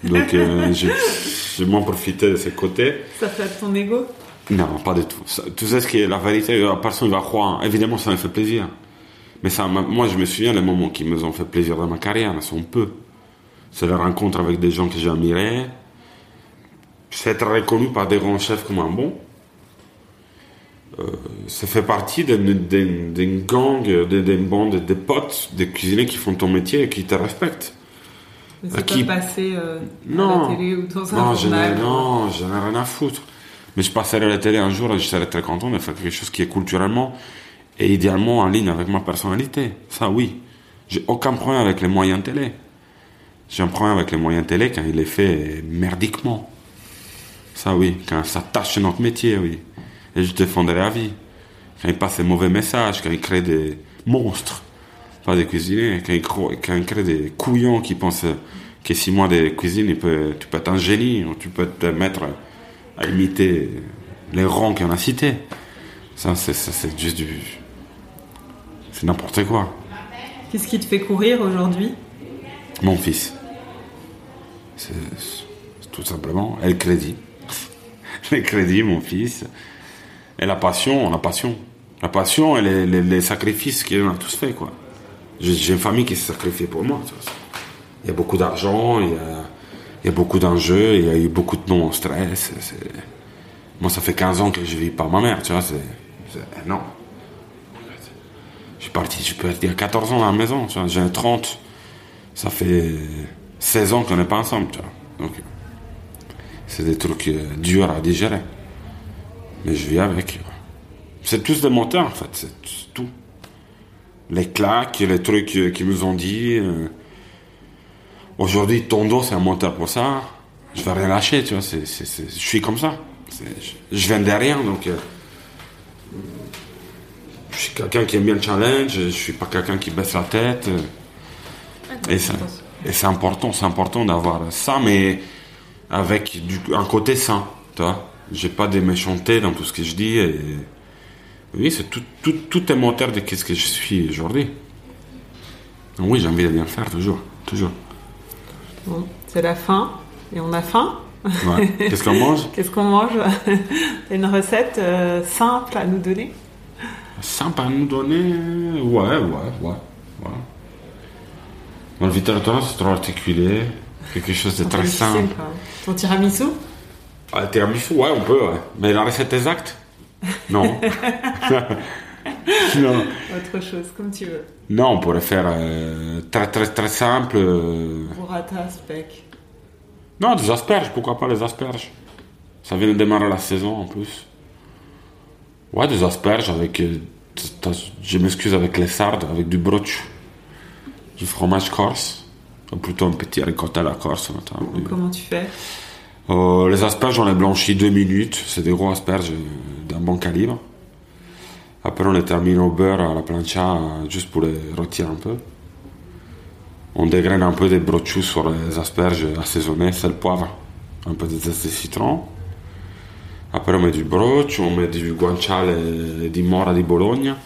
Donc, euh, j'ai, moins profité de ces côtés. Ça flatte ton ego? Non, pas du tout. Ça- tu sais ce qui est la vérité, la personne va croire. Évidemment, ça me fait plaisir. Mais ça, moi, je me souviens les moments qui me ont fait plaisir dans ma carrière, ils sont peu. C'est la rencontre avec des gens que. C'est être reconnu par des grands chefs comme un bon. Euh, ça fait partie d'une gang, d'une bande de potes, des cuisiniers qui font ton métier et qui te respectent. Mais c'est qui- pas passé euh, Non. à la télé ou dans un Non, je journal n'ai, non, j'en ai rien à foutre. Mais je passerai à la télé un jour et je serai très content de faire quelque chose qui est culturellement et idéalement en ligne avec ma personnalité. Ça, oui. J'ai aucun problème avec les moyens télé. J'ai un problème avec les moyens télé quand il est fait merdiquement. Ça, oui. Quand ça tâche notre métier, oui. Et je défendrai à vie. Quand il passe des mauvais messages, quand il crée des monstres, pas des cuisiniers, quand il crée des couillons qui pensent que six mois de cuisine, peut, tu peux être un génie, ou tu peux te mettre à imiter les rangs qu'on a cités. Ça, c'est, juste du. C'est n'importe quoi. Qu'est-ce qui te fait courir aujourd'hui? Mon fils. C'est, c'est tout simplement. Et le crédit. [laughs] le crédit, mon fils. Et la passion, la passion. La passion et les, les- les sacrifices qu'on a tous fait, quoi. J'ai, une famille qui s'est sacrifiée pour moi. Il y a beaucoup d'argent, il y a, beaucoup d'enjeux, il y a eu beaucoup de non-stress. Moi, ça fait 15 ans que je vis par ma mère, tu vois. C'est, non. Je suis parti, je peux a 14 ans à la maison, tu vois. J'ai 30. Ça fait 16 ans qu'on n'est pas ensemble, tu vois. Donc, c'est des trucs euh, durs à digérer. Mais je vis avec. C'est tous des moteurs, en fait. C'est tout. Les claques, les trucs qu'ils nous ont dit. euh, Aujourd'hui, ton dos, c'est un moteur pour ça. Je vais rien lâcher, tu vois. je suis comme ça. Je, viens de rien, donc. euh, je suis quelqu'un qui aime bien le challenge. Je suis pas quelqu'un qui baisse la tête. et c'est important, c'est important d'avoir ça, mais avec un côté sain, tu vois. J'ai pas de méchanceté dans tout ce que je dis. Oui, c'est tout, tout, tout est moteur de ce que je suis aujourd'hui. Donc Oui, j'ai envie de bien faire, toujours, toujours. Bon, c'est la fin et on a faim. Ouais. Qu'est-ce qu'on mange [laughs] Qu'est-ce qu'on mange [laughs] une recette euh, simple à nous donner Simple à nous donner Ouais, ouais, ouais. ouais. Dans le c'est trop articulé. Quelque chose de très simple. Ton tiramisu? Ah, tiramisu, ouais, on peut, ouais. Mais la recette exacte? Non. [laughs] non. Autre chose, comme tu veux. Non, on pourrait faire euh, très, très, très simple. euh, Burrata, speck. Non, des asperges, pourquoi pas les asperges? Ça vient de démarrer la saison en plus. Ouais, des asperges avec. euh, je m'excuse avec les sardes, avec du broccio, du fromage corse, ou plutôt un petit ricotta à la corse. Comment tu fais? Euh, les asperges, on les blanchit deux minutes. C'est des gros asperges euh, d'un bon calibre. Après, on les termine au beurre à la plancha euh, juste pour les rôtir un peu. On dégraine un peu des broccios sur les asperges assaisonnés, sel, poivre, un peu de zeste citron. Après, on met du broccio, on met du guanciale et mora di Bologna.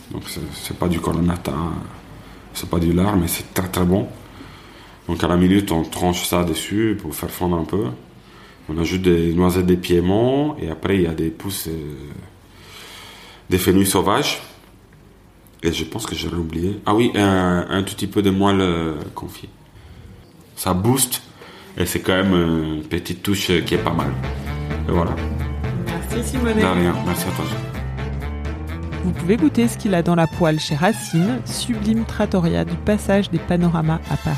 C'est- pas du colonnata, hein. c'est pas du lard, mais c'est très très bon. Donc, à la minute, on tranche ça dessus pour faire fondre un peu. On ajoute des noisettes des piémonts et après il y a des pousses euh, des fenouils sauvages. Et je pense que j'aurais oublié. Ah oui, un, un tout petit peu de moelle euh, confit. Ça booste et c'est quand même une petite touche qui est pas mal. Et voilà. Merci Simonet. De rien. Merci à toi. Vous pouvez goûter ce qu'il a dans la poêle chez Racine, sublime trattoria du passage des panoramas à Paris.